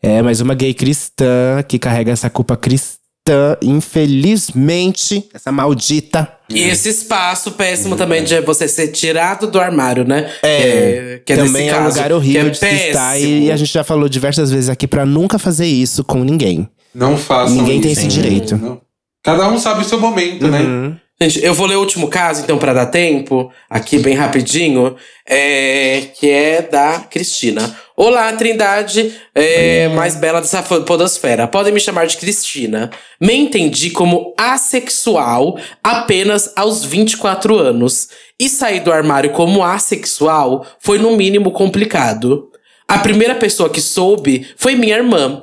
[SPEAKER 1] É, mas uma gay cristã que carrega essa culpa cristã, infelizmente, essa maldita.
[SPEAKER 2] E esse espaço péssimo também de você ser tirado do armário, né?
[SPEAKER 1] É,
[SPEAKER 2] que
[SPEAKER 1] também
[SPEAKER 2] nesse
[SPEAKER 1] é um
[SPEAKER 2] caso,
[SPEAKER 1] lugar horrível
[SPEAKER 2] que é
[SPEAKER 1] de se estar e a gente já falou diversas vezes aqui pra nunca fazer isso com ninguém.
[SPEAKER 3] Não façam
[SPEAKER 1] Ninguém tem esse direito.
[SPEAKER 3] Não. Cada um sabe o seu momento, né?
[SPEAKER 2] Gente, eu vou ler o último caso, então, pra dar tempo, aqui bem rapidinho, é, que é da Cristina. Olá, Trindade, é, mais bela dessa podosfera. Podem me chamar de Cristina. Me entendi como assexual apenas aos 24 anos. E sair do armário como assexual foi, no mínimo, complicado. A primeira pessoa que soube foi minha irmã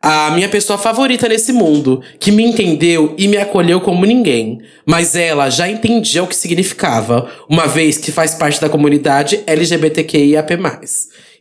[SPEAKER 2] a minha pessoa favorita nesse mundo, que me entendeu e me acolheu como ninguém. Mas ela já entendia o que significava, uma vez que faz parte da comunidade LGBTQIAP+.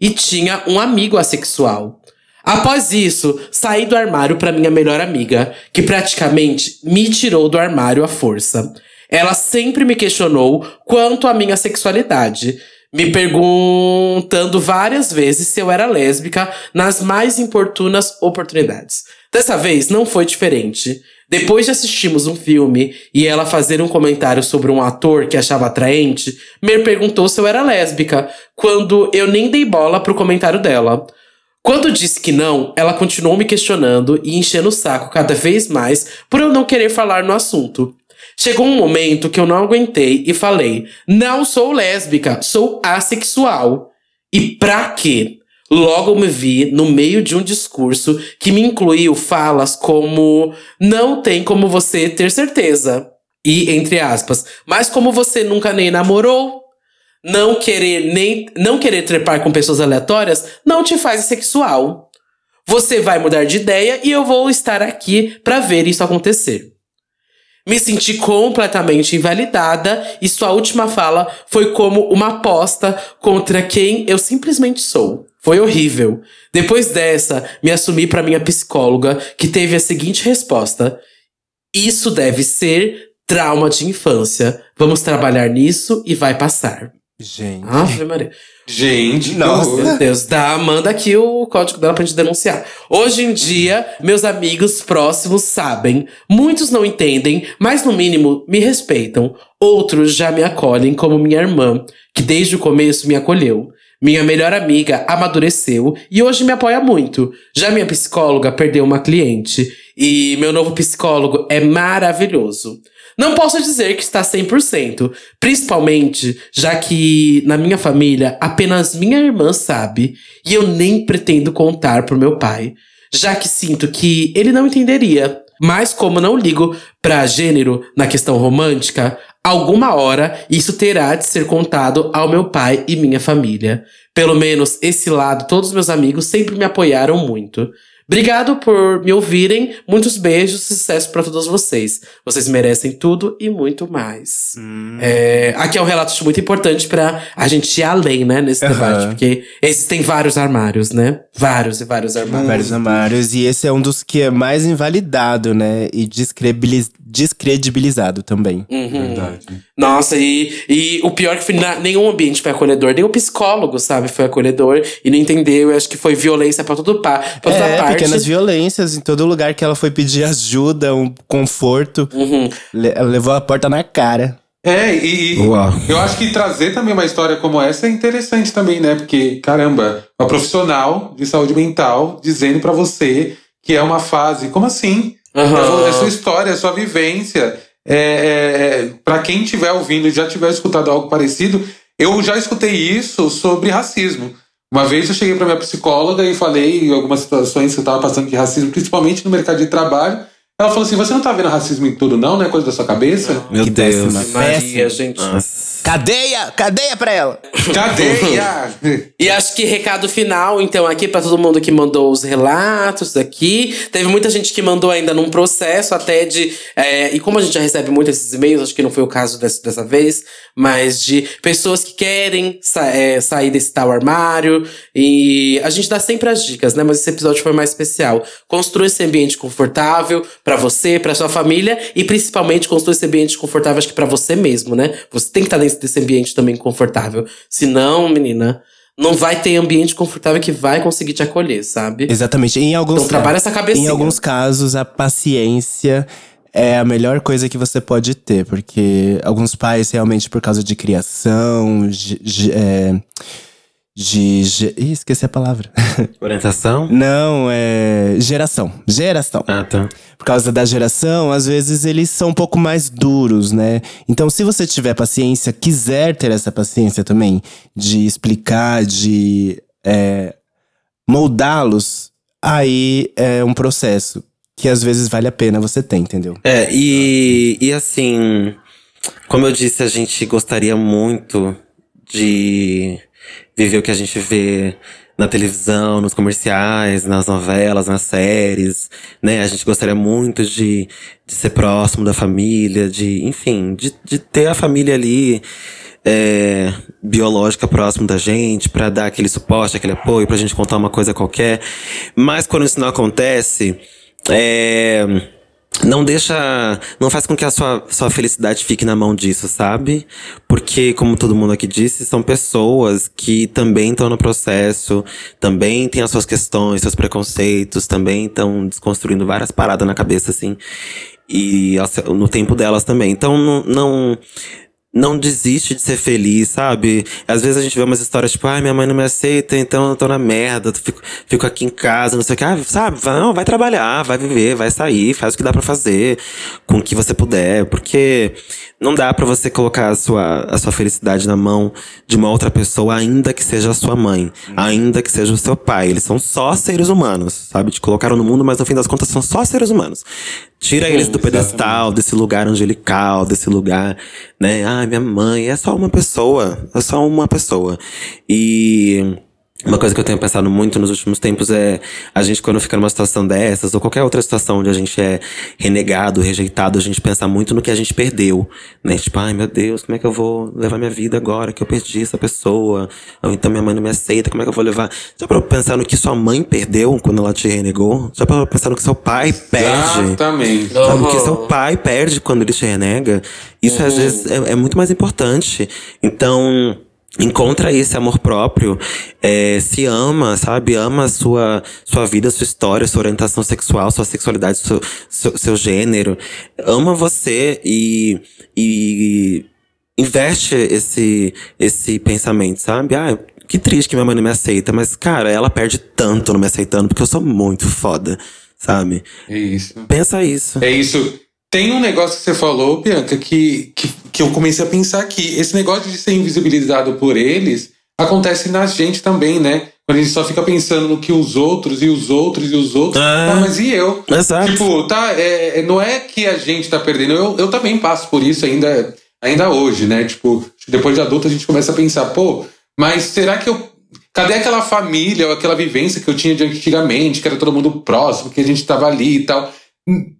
[SPEAKER 2] E tinha um amigo assexual. Após isso, saí do armário para minha melhor amiga, que praticamente me tirou do armário à força. Ela sempre me questionou quanto à minha sexualidade, me perguntando várias vezes se eu era lésbica nas mais importunas oportunidades. Dessa vez não foi diferente. Depois de assistirmos um filme e ela fazer um comentário sobre um ator que achava atraente, me perguntou se eu era lésbica, quando eu nem dei bola pro comentário dela. Quando disse que não, ela continuou me questionando e enchendo o saco cada vez mais por eu não querer falar no assunto. Chegou um momento que eu não aguentei e falei: Não sou lésbica, sou assexual. E pra quê? Logo me vi no meio de um discurso que me incluiu falas como: Não tem como você ter certeza. E, entre aspas, mas como você nunca nem namorou, não querer nem não querer trepar com pessoas aleatórias não te faz sexual. Você vai mudar de ideia e eu vou estar aqui pra ver isso acontecer. Me senti completamente invalidada e sua última fala foi como uma aposta contra quem eu simplesmente sou. Foi horrível. Depois dessa, me assumi para minha psicóloga, que teve a seguinte resposta: Isso deve ser trauma de infância. Vamos trabalhar nisso e vai passar.
[SPEAKER 1] Gente.
[SPEAKER 2] Ave Maria.
[SPEAKER 3] Gente, que
[SPEAKER 1] Nossa.
[SPEAKER 2] Meu Deus, dá, manda aqui o código dela pra gente denunciar. Hoje em dia, meus amigos próximos sabem. Muitos não entendem, mas no mínimo me respeitam. Outros já me acolhem como minha irmã, que desde o começo me acolheu. Minha melhor amiga amadureceu e hoje me apoia muito. Já minha psicóloga perdeu uma cliente e meu novo psicólogo é maravilhoso. Não posso dizer que está 100%, principalmente já que na minha família apenas minha irmã sabe e eu nem pretendo contar pro meu pai, já que sinto que ele não entenderia. Mas como não ligo pra gênero na questão romântica, alguma hora isso terá de ser contado ao meu pai e minha família. Pelo menos esse lado, todos meus amigos sempre me apoiaram muito. Obrigado por me ouvirem. Muitos beijos, sucesso pra todos vocês. Vocês merecem tudo e muito mais. É, aqui é um relato muito importante pra a gente ir além, né, nesse
[SPEAKER 1] Aham.
[SPEAKER 2] debate, porque existem vários armários, né? Vários e vários armários.
[SPEAKER 1] Vários armários. E esse é um dos que é mais invalidado, né? E descredibilizado também.
[SPEAKER 3] Verdade.
[SPEAKER 2] Nossa, e, e o pior é que foi, na- nenhum ambiente foi acolhedor, nem o psicólogo, sabe, foi acolhedor e não entendeu. Eu acho que foi violência pra, todo pa, pra toda
[SPEAKER 1] É,
[SPEAKER 2] parte.
[SPEAKER 1] Pequenas violências em todo lugar que ela foi pedir ajuda, um conforto.
[SPEAKER 2] Uhum.
[SPEAKER 1] Le- ela levou a porta na cara.
[SPEAKER 3] É, e, e
[SPEAKER 4] Uau.
[SPEAKER 3] eu acho que trazer também uma história como essa é interessante também, né? Porque, caramba, uma profissional de saúde mental dizendo pra você que é uma fase. Como assim?
[SPEAKER 2] Aham.
[SPEAKER 3] É sua história, é sua vivência. É, é, para quem estiver ouvindo e já tiver escutado algo parecido, eu já escutei isso sobre racismo. Uma vez eu cheguei para minha psicóloga e falei algumas situações que eu estava passando de racismo, principalmente no mercado de trabalho. Ela falou assim: Você não tá vendo racismo em tudo, não? Não é coisa da sua cabeça?
[SPEAKER 4] Meu
[SPEAKER 1] Que
[SPEAKER 4] Deus.
[SPEAKER 2] Maria, gente.
[SPEAKER 4] Nossa.
[SPEAKER 1] Cadeia! Cadeia pra ela!
[SPEAKER 3] Cadeia!
[SPEAKER 2] E acho que recado final, então, aqui pra todo mundo que mandou os relatos aqui. Teve muita gente que mandou ainda num processo até de. é, e como a gente já recebe muito esses e-mails, acho que não foi o caso dessa, dessa vez, mas de pessoas que querem sa- é, sair desse tal armário. E a gente dá sempre as dicas, né? Mas esse episódio foi mais especial. Construa esse ambiente confortável pra você, pra sua família e principalmente construa esse ambiente confortável, acho que pra você mesmo, né? Você tem que estar dentro desse ambiente também confortável. Senão, menina, não vai ter ambiente confortável que vai conseguir te acolher, sabe?
[SPEAKER 1] Exatamente. Em alguns,
[SPEAKER 2] Então trabalha essa cabecinha.
[SPEAKER 1] em alguns casos, a paciência é a melhor coisa que você pode ter. Porque alguns pais, realmente, por causa de criação, de. de, é, de ge- Ih, esqueci a palavra.
[SPEAKER 4] Orientação?
[SPEAKER 1] Não, é. Geração. Geração.
[SPEAKER 4] Ah, tá.
[SPEAKER 1] Por causa da geração, às vezes eles são um pouco mais duros, né? Então, se você tiver paciência, quiser ter essa paciência também, de explicar, de é, moldá-los, aí é um processo que às vezes vale a pena você ter, entendeu?
[SPEAKER 4] É, e, e assim, como eu disse, a gente gostaria muito de viver o que a gente vê na televisão, nos comerciais, nas novelas, nas séries, né? A gente gostaria muito de, de ser próximo da família, de, enfim, de, de ter a família ali é, biológica próximo da gente, pra dar aquele suporte, aquele apoio, pra gente contar uma coisa qualquer. Mas quando isso não acontece, é, não deixa. Não faz com que a sua, sua felicidade fique na mão disso, sabe? Porque, como todo mundo aqui disse, são pessoas que também estão no processo, também têm as suas questões, seus preconceitos, também estão desconstruindo várias paradas na cabeça, assim. E no tempo delas também. Então, não. não não desiste de ser feliz, sabe? Às vezes a gente vê umas histórias tipo, ai, minha mãe não me aceita, então eu tô na merda, fico, fico aqui em casa, não sei o que. Ah, sabe? Não, vai trabalhar, vai viver, vai sair, faz o que dá pra fazer, com o que você puder, porque não dá pra você colocar a sua, a sua felicidade na mão de uma outra pessoa, ainda que seja a sua mãe, ainda que seja o seu pai. Eles são só seres humanos, sabe? Te colocaram no mundo, mas no fim das contas são só seres humanos. Tira eles do pedestal, desse lugar angelical, desse lugar, né? Ai, minha mãe é só uma pessoa, é só uma pessoa. E uma coisa que eu tenho pensado muito nos últimos tempos é a gente, quando fica numa situação dessas, ou qualquer outra situação onde a gente é renegado, rejeitado, a gente pensa muito no que a gente perdeu, né? Tipo, ai meu Deus, como é que eu vou levar minha vida agora que eu perdi essa pessoa? Ou então minha mãe não me aceita, como é que eu vou levar? Já pra pensar no que sua mãe perdeu quando ela te renegou? Já pra pensar no que seu pai perde?
[SPEAKER 3] Exatamente.
[SPEAKER 4] Sabe? O que
[SPEAKER 2] Uhum.
[SPEAKER 4] seu pai perde quando ele te renega, isso às vezes é, é muito mais importante. Então, encontra esse amor próprio, é, se ama, sabe? Ama a sua, sua vida, sua história, sua orientação sexual, sua sexualidade, seu, seu, seu gênero. Ama você e, e investe esse, esse pensamento, sabe? Ah, que triste que minha mãe não me aceita, mas, cara, ela perde tanto não me aceitando porque eu sou muito foda, sabe?
[SPEAKER 3] É isso.
[SPEAKER 4] Pensa isso.
[SPEAKER 3] É isso. Tem um negócio que você falou, Bianca, que, que, que eu comecei a pensar que esse negócio de ser invisibilizado por eles acontece na gente também, né? Quando a gente só fica pensando no que os outros e os outros e os outros.
[SPEAKER 4] Ah.
[SPEAKER 3] Ah, mas e eu?
[SPEAKER 4] Exato.
[SPEAKER 3] Tipo, tá, é, é- não é que a gente tá perdendo. Eu, eu também passo por isso ainda, ainda hoje, né? Tipo, depois de adulto a gente começa a pensar, pô, mas será que eu. Cadê aquela família ou aquela vivência que eu tinha de antigamente, que era todo mundo próximo, que a gente tava ali e tal?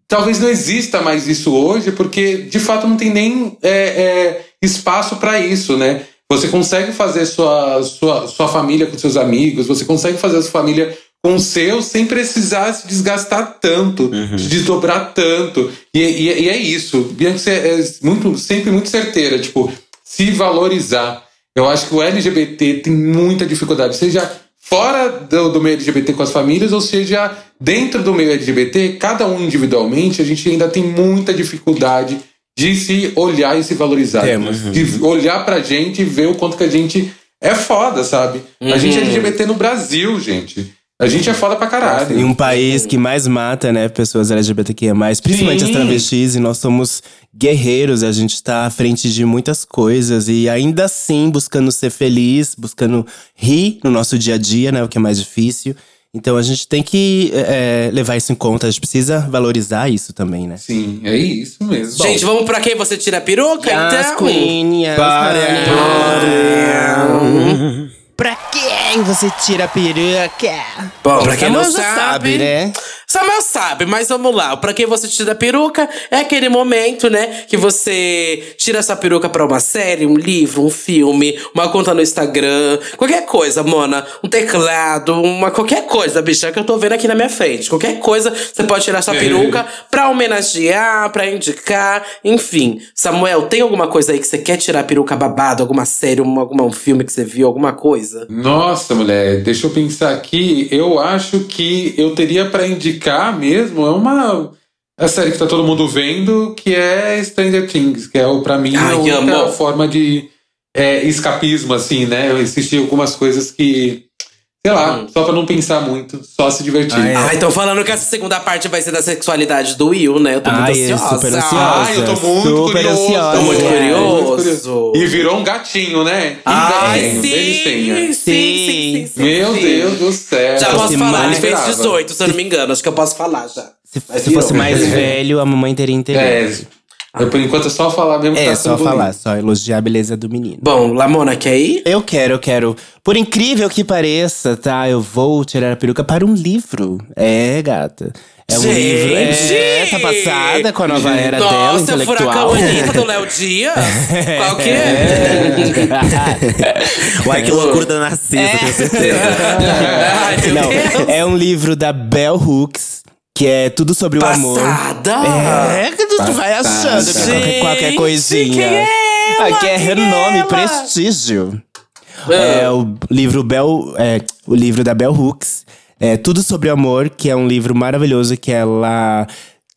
[SPEAKER 3] Talvez não exista mais isso hoje, porque de fato não tem nem é, é, espaço para isso, né? Você consegue fazer sua, sua, sua família com seus amigos, você consegue fazer a sua família com o seu sem precisar se desgastar tanto, se desdobrar tanto. E, e- e é isso. Bianca é é muito, sempre muito certeira, tipo, se valorizar. Eu acho que o LGBT tem muita dificuldade, seja fora do, do meio LGBT com as famílias, ou seja, dentro do meio LGBT, cada um individualmente, a gente ainda tem muita dificuldade de se olhar e se valorizar.
[SPEAKER 5] Temos.
[SPEAKER 3] De olhar pra gente e ver o quanto que a gente é foda, sabe? A gente é LGBT no Brasil, gente. A gente é foda pra caralho.
[SPEAKER 1] Em um país que mais mata, né, pessoas LGBTQIA+, principalmente
[SPEAKER 3] Sim.
[SPEAKER 1] as travestis, e nós somos guerreiros, a gente tá à frente de muitas coisas e ainda assim buscando ser feliz, buscando rir no nosso dia a dia, né, o que é mais difícil. Então a gente tem que é, levar isso em conta, a gente precisa valorizar isso também, né?
[SPEAKER 3] Sim, é isso mesmo.
[SPEAKER 2] Gente, vamos pra quem você tira a peruca,
[SPEAKER 1] Yes,
[SPEAKER 2] então?
[SPEAKER 1] queen, yes, honey. Pra quem você tira a peruca?
[SPEAKER 2] Bom, pra quem não
[SPEAKER 1] Samuel já
[SPEAKER 2] sabe,
[SPEAKER 1] né?
[SPEAKER 2] Samuel sabe, mas vamos lá. Pra quem você tira a peruca, é aquele momento, né? Que você tira essa peruca pra uma série, um livro, um filme, uma conta no Instagram, qualquer coisa, Mona. Um teclado, uma qualquer coisa, bicha, que eu tô vendo aqui na minha frente. Qualquer coisa, você pode tirar essa peruca pra homenagear, pra indicar, enfim. Samuel, tem alguma coisa aí que você quer tirar a peruca babado? Alguma série, um, alguma, um filme que você viu, alguma coisa?
[SPEAKER 3] Nossa, mulher, deixa eu pensar aqui. Eu acho que eu teria pra indicar mesmo é uma a série que tá todo mundo vendo, que é Stranger Things, que é o para mim
[SPEAKER 2] Ai,
[SPEAKER 3] a única
[SPEAKER 2] amo.
[SPEAKER 3] forma de é, escapismo assim, né? Eu assisti algumas coisas que sei lá,
[SPEAKER 2] Hum.
[SPEAKER 3] só pra não pensar muito, só se divertir.
[SPEAKER 1] Ah, é.
[SPEAKER 2] Ai, estão falando que essa segunda parte vai ser da sexualidade do Will, né? Eu tô muito
[SPEAKER 1] Ai, é
[SPEAKER 2] ansiosa.
[SPEAKER 1] super ansiosa.
[SPEAKER 3] Ai, eu tô muito
[SPEAKER 1] Super
[SPEAKER 3] curioso.
[SPEAKER 1] ansiosa.
[SPEAKER 2] Tô muito
[SPEAKER 3] É,
[SPEAKER 2] curioso.
[SPEAKER 3] E virou um gatinho, né?
[SPEAKER 2] Ai,
[SPEAKER 3] gatinho,
[SPEAKER 2] sim, sim, sim, sim, sim,
[SPEAKER 3] Meu
[SPEAKER 2] sim.
[SPEAKER 3] Deus do céu.
[SPEAKER 2] Já posso falar, ele fez
[SPEAKER 3] brava.
[SPEAKER 2] 18, se eu não me engano. Acho que eu posso falar já.
[SPEAKER 1] Se, se fosse mais velho, a mamãe teria interesse.
[SPEAKER 3] É, eu, por enquanto é só falar mesmo que
[SPEAKER 1] É,
[SPEAKER 3] tá
[SPEAKER 1] só falar,
[SPEAKER 3] bonito.
[SPEAKER 1] só elogiar a beleza do menino.
[SPEAKER 2] Bom, Lamona, quer ir?
[SPEAKER 1] Eu quero, eu quero. Por incrível que pareça, tá? Eu vou tirar a peruca para um livro. É, gata. É um
[SPEAKER 2] Gente!
[SPEAKER 1] livro. É, tá passada com a nova era dela,
[SPEAKER 2] Nossa, é o
[SPEAKER 1] intelectual.
[SPEAKER 2] Furacão Anitta do Léo Dias? Qual que é?
[SPEAKER 4] Uai, que loucura da Narcisa, tenho certeza.
[SPEAKER 2] Ai, meu
[SPEAKER 1] Não,
[SPEAKER 2] Deus.
[SPEAKER 1] é um livro da Bell Hooks, que é tudo sobre o amor.
[SPEAKER 2] Passada?
[SPEAKER 1] É, que tu vai achando que qualquer, qualquer coisinha.
[SPEAKER 2] quem é ela?
[SPEAKER 1] Aqui é
[SPEAKER 2] Quem é
[SPEAKER 1] renome,
[SPEAKER 2] ela?
[SPEAKER 1] prestígio. É o livro Bell, é, o livro da Bell Hooks. É Tudo sobre o Amor, que é um livro maravilhoso que ela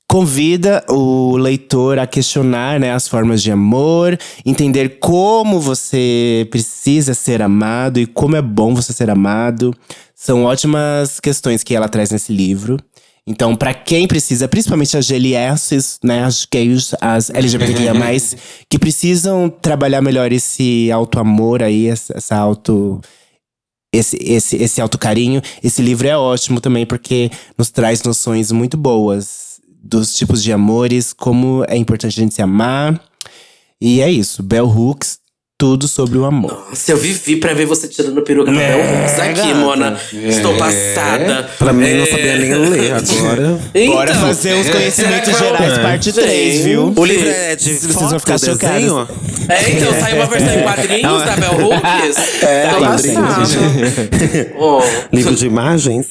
[SPEAKER 1] convida o leitor a questionar né, as formas de amor, entender como você precisa ser amado e como é bom você ser amado. São ótimas questões que ela traz nesse livro. Então, pra quem precisa, principalmente as GLS, né, as gays, as LGBTQIA+, que precisam trabalhar melhor esse auto-amor aí, essa auto… Esse, esse, esse auto-carinho. Esse livro é ótimo também, porque nos traz noções muito boas dos tipos de amores, como é importante a gente se amar. E é isso, Bell Hooks, tudo sobre o amor.
[SPEAKER 2] Nossa, eu vivi pra ver você tirando peruca pra
[SPEAKER 1] É,
[SPEAKER 2] Hooks aqui. Mona. Estou passada.
[SPEAKER 4] Pra mim, não
[SPEAKER 2] É.
[SPEAKER 4] sabia nem ler agora.
[SPEAKER 1] Bora
[SPEAKER 2] Então,
[SPEAKER 1] fazer os conhecimentos gerais, parte 3, viu?
[SPEAKER 4] O livro é de
[SPEAKER 1] Vocês
[SPEAKER 4] foto,
[SPEAKER 1] vão ficar
[SPEAKER 4] desenho?
[SPEAKER 2] É, então, saiu uma versão em quadrinhos da Bel Hooks. É, tô
[SPEAKER 4] quadrinhos. Livro de imagens?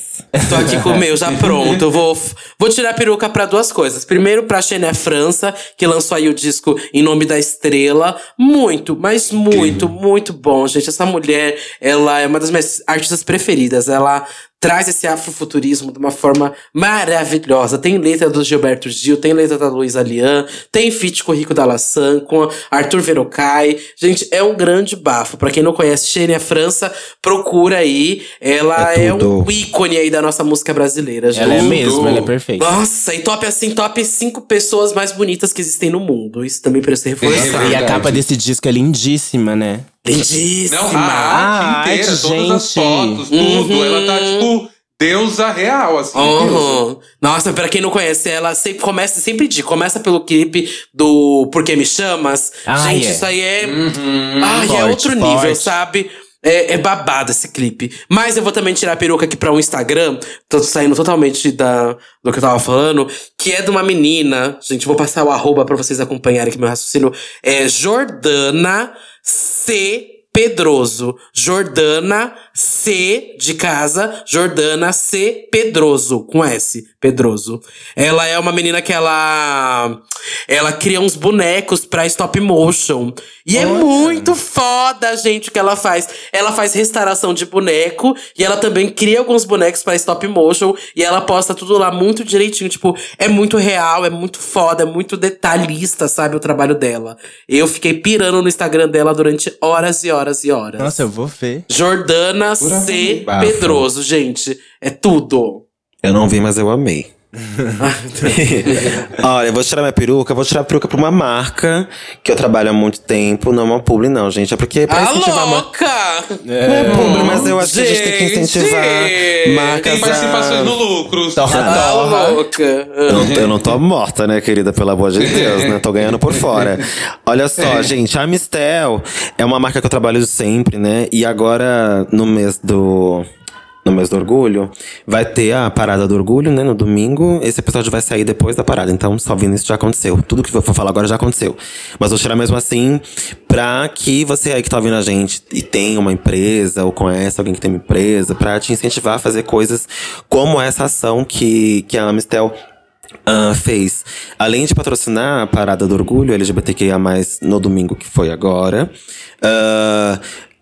[SPEAKER 2] Tô aqui com o meu já pronto. Eu vou, vou tirar a peruca pra duas coisas. Primeiro, pra Xenia França, que lançou aí o disco Em Nome da Estrela. Muito, mas muito, muito bom, gente. Essa mulher, ela é uma das minhas artistas preferidas. Ela traz esse afrofuturismo de uma forma maravilhosa. Tem letra do Gilberto Gil, tem letra da Luísa Lian, tem feat com o Rico da Lassan, com Arthur Verocai. Gente, é um grande bafo. Pra quem não conhece Xenia França, procura aí. Ela
[SPEAKER 4] É
[SPEAKER 2] é, um ícone aí da nossa música brasileira, gente.
[SPEAKER 1] Ela é mesmo, ela é perfeita.
[SPEAKER 2] Nossa, e top assim, top 5 pessoas mais bonitas que existem no mundo. Isso também precisa ser reforçado.
[SPEAKER 1] E a capa desse disco é lindíssima, né?
[SPEAKER 2] Lindíssima.
[SPEAKER 3] Não, a
[SPEAKER 1] Ah,
[SPEAKER 3] arte inteira,
[SPEAKER 1] arte,
[SPEAKER 3] todas as
[SPEAKER 1] gente.
[SPEAKER 3] fotos, tudo.
[SPEAKER 2] Uhum.
[SPEAKER 3] Ela tá, tipo, deusa real, assim.
[SPEAKER 2] Uhum. Nossa, pra quem não conhece, ela sempre começa, sempre digo, começa pelo clipe do Por que Me Chamas.
[SPEAKER 1] Ah,
[SPEAKER 2] Gente,
[SPEAKER 1] é.
[SPEAKER 2] isso aí é.
[SPEAKER 3] Uhum.
[SPEAKER 2] Ai, é
[SPEAKER 1] Forte,
[SPEAKER 2] outro nível,
[SPEAKER 1] forte.
[SPEAKER 2] sabe? É, é babado esse clipe. Mas eu vou também tirar a peruca aqui pra um Instagram. Tô saindo totalmente da, do que eu tava falando. Que é de uma menina. Gente, vou passar o arroba pra vocês acompanharem aqui meu raciocínio. É Jordana CP. Pedroso. Jordana C de casa, Jordana C Pedroso, com S, Pedroso. Ela é uma menina que ela ela cria uns bonecos pra stop motion. E é muito foda, gente, o que ela faz. Ela faz restauração de boneco e ela também cria alguns bonecos pra stop motion e ela posta tudo lá muito direitinho, tipo, é muito real, é muito foda, é muito detalhista, sabe, o trabalho dela. Eu fiquei pirando no Instagram dela durante horas e horas e horas.
[SPEAKER 6] Nossa, eu vou ver.
[SPEAKER 2] Jordana C.
[SPEAKER 4] Bafo.
[SPEAKER 2] Pedroso, gente. É tudo.
[SPEAKER 4] Eu não vi, mas eu amei. Olha, eu vou tirar minha peruca, eu vou tirar a peruca pra uma marca que eu trabalho há muito tempo. Não é uma publi, não, gente. É porque pra
[SPEAKER 2] Ah,
[SPEAKER 4] incentivar uma.
[SPEAKER 2] louca!
[SPEAKER 4] Não é publi, mas eu acho que a gente tem que
[SPEAKER 2] Gente!
[SPEAKER 4] incentivar marcas.
[SPEAKER 3] Tem participações
[SPEAKER 4] a...
[SPEAKER 3] no lucro.
[SPEAKER 2] Ah, louca!
[SPEAKER 4] Eu não, eu não tô morta, né, querida? Pelo amor de Deus, né? Tô ganhando por fora. Olha só, gente, a Mistel é uma marca que eu trabalho sempre, né? E agora, no mês do. No mês do orgulho, vai ter a parada do orgulho, né? No domingo. Esse episódio vai sair depois da parada. Então, só vindo isso já aconteceu. Tudo que eu for falar agora já aconteceu. Mas vou tirar mesmo assim, pra que você aí que tá ouvindo a gente e tem uma empresa, ou conhece alguém que tem uma empresa, pra te incentivar a fazer coisas como essa ação que, que a Amistel ah, fez. Além de patrocinar a Parada do Orgulho LGBTQIA+, no domingo que foi agora, ah,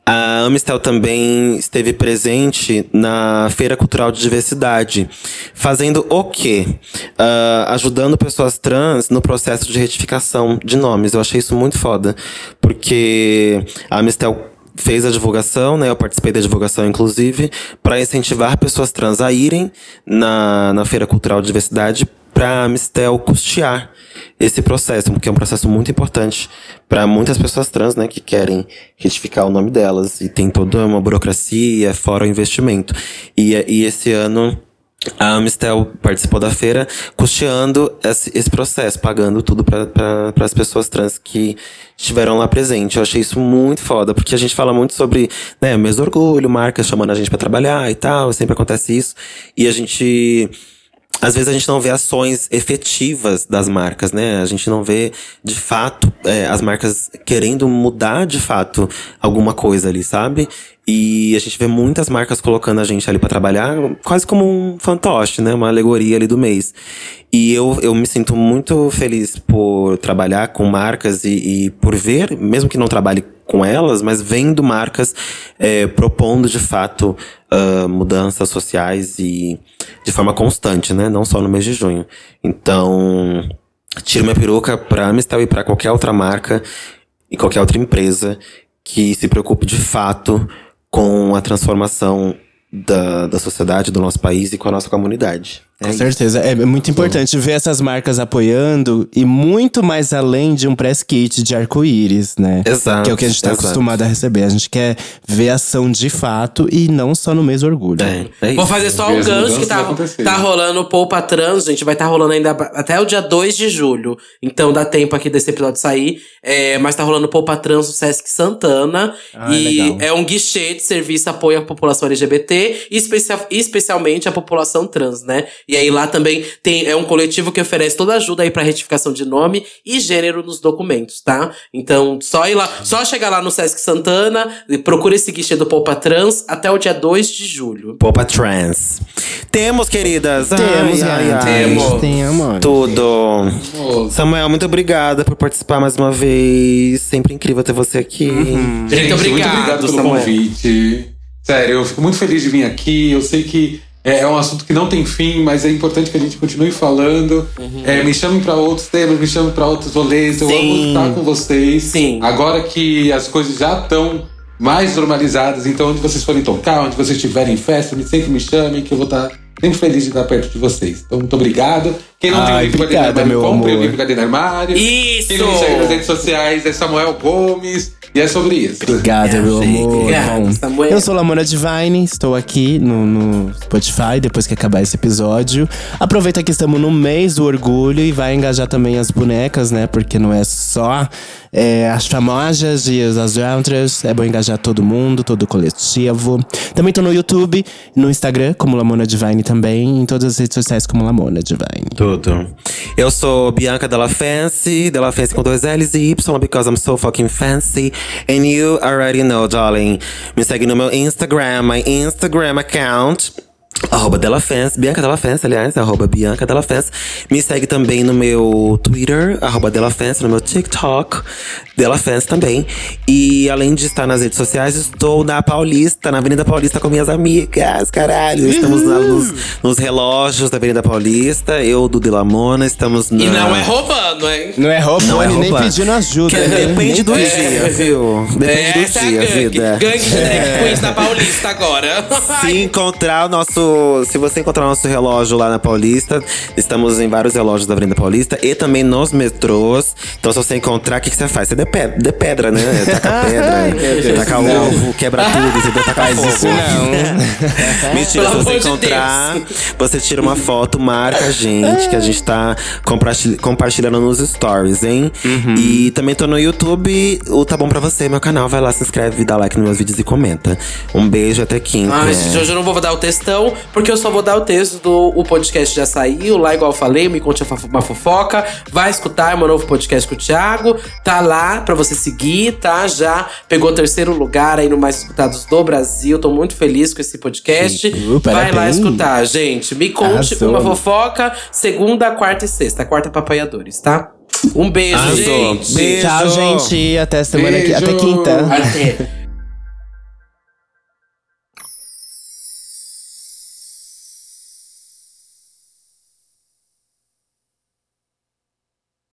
[SPEAKER 4] a Amistel também esteve presente na Feira Cultural de Diversidade, fazendo o quê? Ah, ajudando pessoas trans no processo de retificação de nomes. Eu achei isso muito foda, porque a Amistel fez a divulgação, né? Eu participei da divulgação, inclusive, para incentivar pessoas trans a irem na, na Feira Cultural de Diversidade para a Mistel custear esse processo, porque é um processo muito importante para muitas pessoas trans, né, que querem retificar o nome delas e tem toda uma burocracia, fora o investimento. E, e esse ano a Amistel participou da feira custeando esse, esse processo, pagando tudo para as pessoas trans que estiveram lá presentes. Eu achei isso muito foda, porque a gente fala muito sobre né, mês do orgulho, marcas chamando a gente para trabalhar e tal, sempre acontece isso. E a gente. Às vezes a gente não vê ações efetivas das marcas, né? A gente não vê, de fato, é, as marcas querendo mudar de fato alguma coisa ali, sabe? E a gente vê muitas marcas colocando a gente ali pra trabalhar, quase como um fantoche, né? Uma alegoria ali do mês. E eu, eu me sinto muito feliz por trabalhar com marcas e, e por ver, mesmo que não trabalhe com elas, mas vendo marcas é, propondo de fato ah, mudanças sociais e de forma constante, né? Não só no mês de junho. Então, tiro minha peruca pra Amistel e pra qualquer outra marca e qualquer outra empresa que se preocupe de fato com a transformação da, da sociedade, do nosso país e com a nossa comunidade. É
[SPEAKER 6] Com
[SPEAKER 4] isso.
[SPEAKER 6] certeza. É muito importante ver essas marcas apoiando e muito mais além de um press kit de arco-íris, né?
[SPEAKER 4] Exato,
[SPEAKER 6] Que é o que a gente tá
[SPEAKER 4] exato.
[SPEAKER 6] acostumado a receber. A gente quer ver ação de fato e não só no mês do orgulho.
[SPEAKER 4] É, é isso.
[SPEAKER 2] Vou fazer só um gancho que tá, tá rolando o Poupa Trans, gente. Vai estar tá rolando ainda até o dia 2 de julho. Então dá tempo aqui desse episódio sair. É, mas tá rolando o Poupa Trans no Sesc Santana.
[SPEAKER 6] Ah,
[SPEAKER 2] e
[SPEAKER 6] legal.
[SPEAKER 2] é um guichê de serviço apoio à população LGBT, e especia- especialmente à população trans, né? E aí lá também tem, é um coletivo que oferece toda ajuda aí pra retificação de nome e gênero nos documentos, tá? Então, só ir lá, só chegar lá no Sesc Santana e procura esse guichê do Poupa Trans até o dia 2 de julho.
[SPEAKER 4] Popa Trans. Temos, queridas.
[SPEAKER 6] Temos,
[SPEAKER 4] ai, ai, ai.
[SPEAKER 2] Temos.
[SPEAKER 6] Temos.
[SPEAKER 4] Tudo.
[SPEAKER 3] Ô,
[SPEAKER 4] Samuel, muito obrigada por participar mais uma vez. Sempre incrível ter você aqui.
[SPEAKER 3] Gente,
[SPEAKER 2] Muito obrigado,
[SPEAKER 3] muito obrigado pelo
[SPEAKER 2] Samuel.
[SPEAKER 3] convite. Sério, eu fico muito feliz de vir aqui. Eu sei que é, é um assunto que não tem fim, mas é importante que a gente continue falando. É, me chamem para outros temas, me chamem para outros rolês. Eu
[SPEAKER 2] Sim.
[SPEAKER 3] amo estar com vocês.
[SPEAKER 2] Sim.
[SPEAKER 3] Agora que as coisas já estão mais normalizadas, então onde vocês forem tocar, onde vocês estiverem em festa, me sempre me chamem, que eu vou estar sempre feliz de estar perto de vocês. Então, muito obrigado. Quem não tem o
[SPEAKER 6] Ai,
[SPEAKER 3] livro Cadê
[SPEAKER 6] obrigada,
[SPEAKER 3] Armário,
[SPEAKER 6] meu
[SPEAKER 3] compre o
[SPEAKER 6] amor.
[SPEAKER 3] livro Cadê no Armário.
[SPEAKER 2] Isso!
[SPEAKER 3] Quem não me segue nas redes sociais é Samuel Gomes. E é sobre isso.
[SPEAKER 6] Obrigada, meu amor.
[SPEAKER 2] Obrigada,
[SPEAKER 6] Bom,
[SPEAKER 2] Samuel.
[SPEAKER 6] Eu sou Lamona Divine, estou aqui no, no Spotify depois que acabar esse episódio. Aproveita que estamos no mês do orgulho e vai engajar também as bonecas, né? Porque não é só é, as famosas e as outras. É bom engajar todo mundo, todo o coletivo. Também tô no YouTube, no Instagram, como Lamona Divine também, em todas as redes sociais como Lamona Divine.
[SPEAKER 4] Tudo. Eu sou Bianca Della Fancy, Della Fancy com dois L's e Y, because I'm so fucking fancy. And you already know, darling. Me segue no meu Instagram, my Instagram account. Arroba Della Fans, Bianca Della Fans, aliás, arroba Bianca Della Fans. Me segue também no meu Twitter, arroba Della Fans, no meu TikTok, Della Fans também. E além de estar nas redes sociais, estou na Paulista, na Avenida Paulista com minhas amigas, caralho. Estamos na- nos, nos relógios da Avenida Paulista, eu do Delamona, estamos na…
[SPEAKER 2] E não é roubando, hein?
[SPEAKER 6] Não é roupa,
[SPEAKER 4] Não é
[SPEAKER 6] nem
[SPEAKER 4] roupa.
[SPEAKER 6] pedindo ajuda.
[SPEAKER 4] Que
[SPEAKER 6] né?
[SPEAKER 4] depende
[SPEAKER 6] Nem
[SPEAKER 4] do
[SPEAKER 6] pedindo.
[SPEAKER 4] dia, viu? Depende
[SPEAKER 2] Essa
[SPEAKER 4] do
[SPEAKER 2] é
[SPEAKER 4] dia,
[SPEAKER 2] a gangue.
[SPEAKER 4] vida.
[SPEAKER 2] Gangue de drag queens da Paulista agora.
[SPEAKER 4] Se encontrar o nosso. Se você encontrar o nosso relógio lá na Paulista, estamos em vários relógios da Avenida Paulista e também nos metrôs. Então, se você encontrar, o que, que você faz? Você dê, pe- dê pedra, né? Taca pedra, taca ovo, quebra tudo, entendeu? Taca
[SPEAKER 6] Faz
[SPEAKER 4] fogo.
[SPEAKER 6] isso não.
[SPEAKER 4] Mentira, se você
[SPEAKER 2] de
[SPEAKER 4] encontrar, você tira uma foto, marca a gente, que a gente tá compartilh- compartilhando nos stories, hein?
[SPEAKER 2] Uhum.
[SPEAKER 4] E também tô no YouTube, o Tá Bom Pra Você, meu canal. Vai lá, se inscreve, dá like nos meus vídeos e comenta. Um beijo, até quinta.
[SPEAKER 2] Ai, gente, hoje eu não vou dar o textão, porque eu só vou dar o texto do o podcast já saiu, lá igual eu falei, me conte uma fofoca. Vai escutar é meu novo podcast com o Thiago. Tá lá pra você seguir, tá? Já pegou o terceiro lugar aí no Mais Escutados do Brasil. Tô muito feliz com esse podcast.
[SPEAKER 6] Uh,
[SPEAKER 2] Vai lá escutar, gente. Me conte
[SPEAKER 6] Arrasou.
[SPEAKER 2] uma fofoca, segunda, quarta e sexta. Quarta pra apoiadores, tá? Um beijo,
[SPEAKER 4] Arrasou.
[SPEAKER 2] gente.
[SPEAKER 4] Beijo.
[SPEAKER 6] Tchau, gente. Até semana que. Até
[SPEAKER 3] Beijo.
[SPEAKER 6] quinta.
[SPEAKER 2] Até.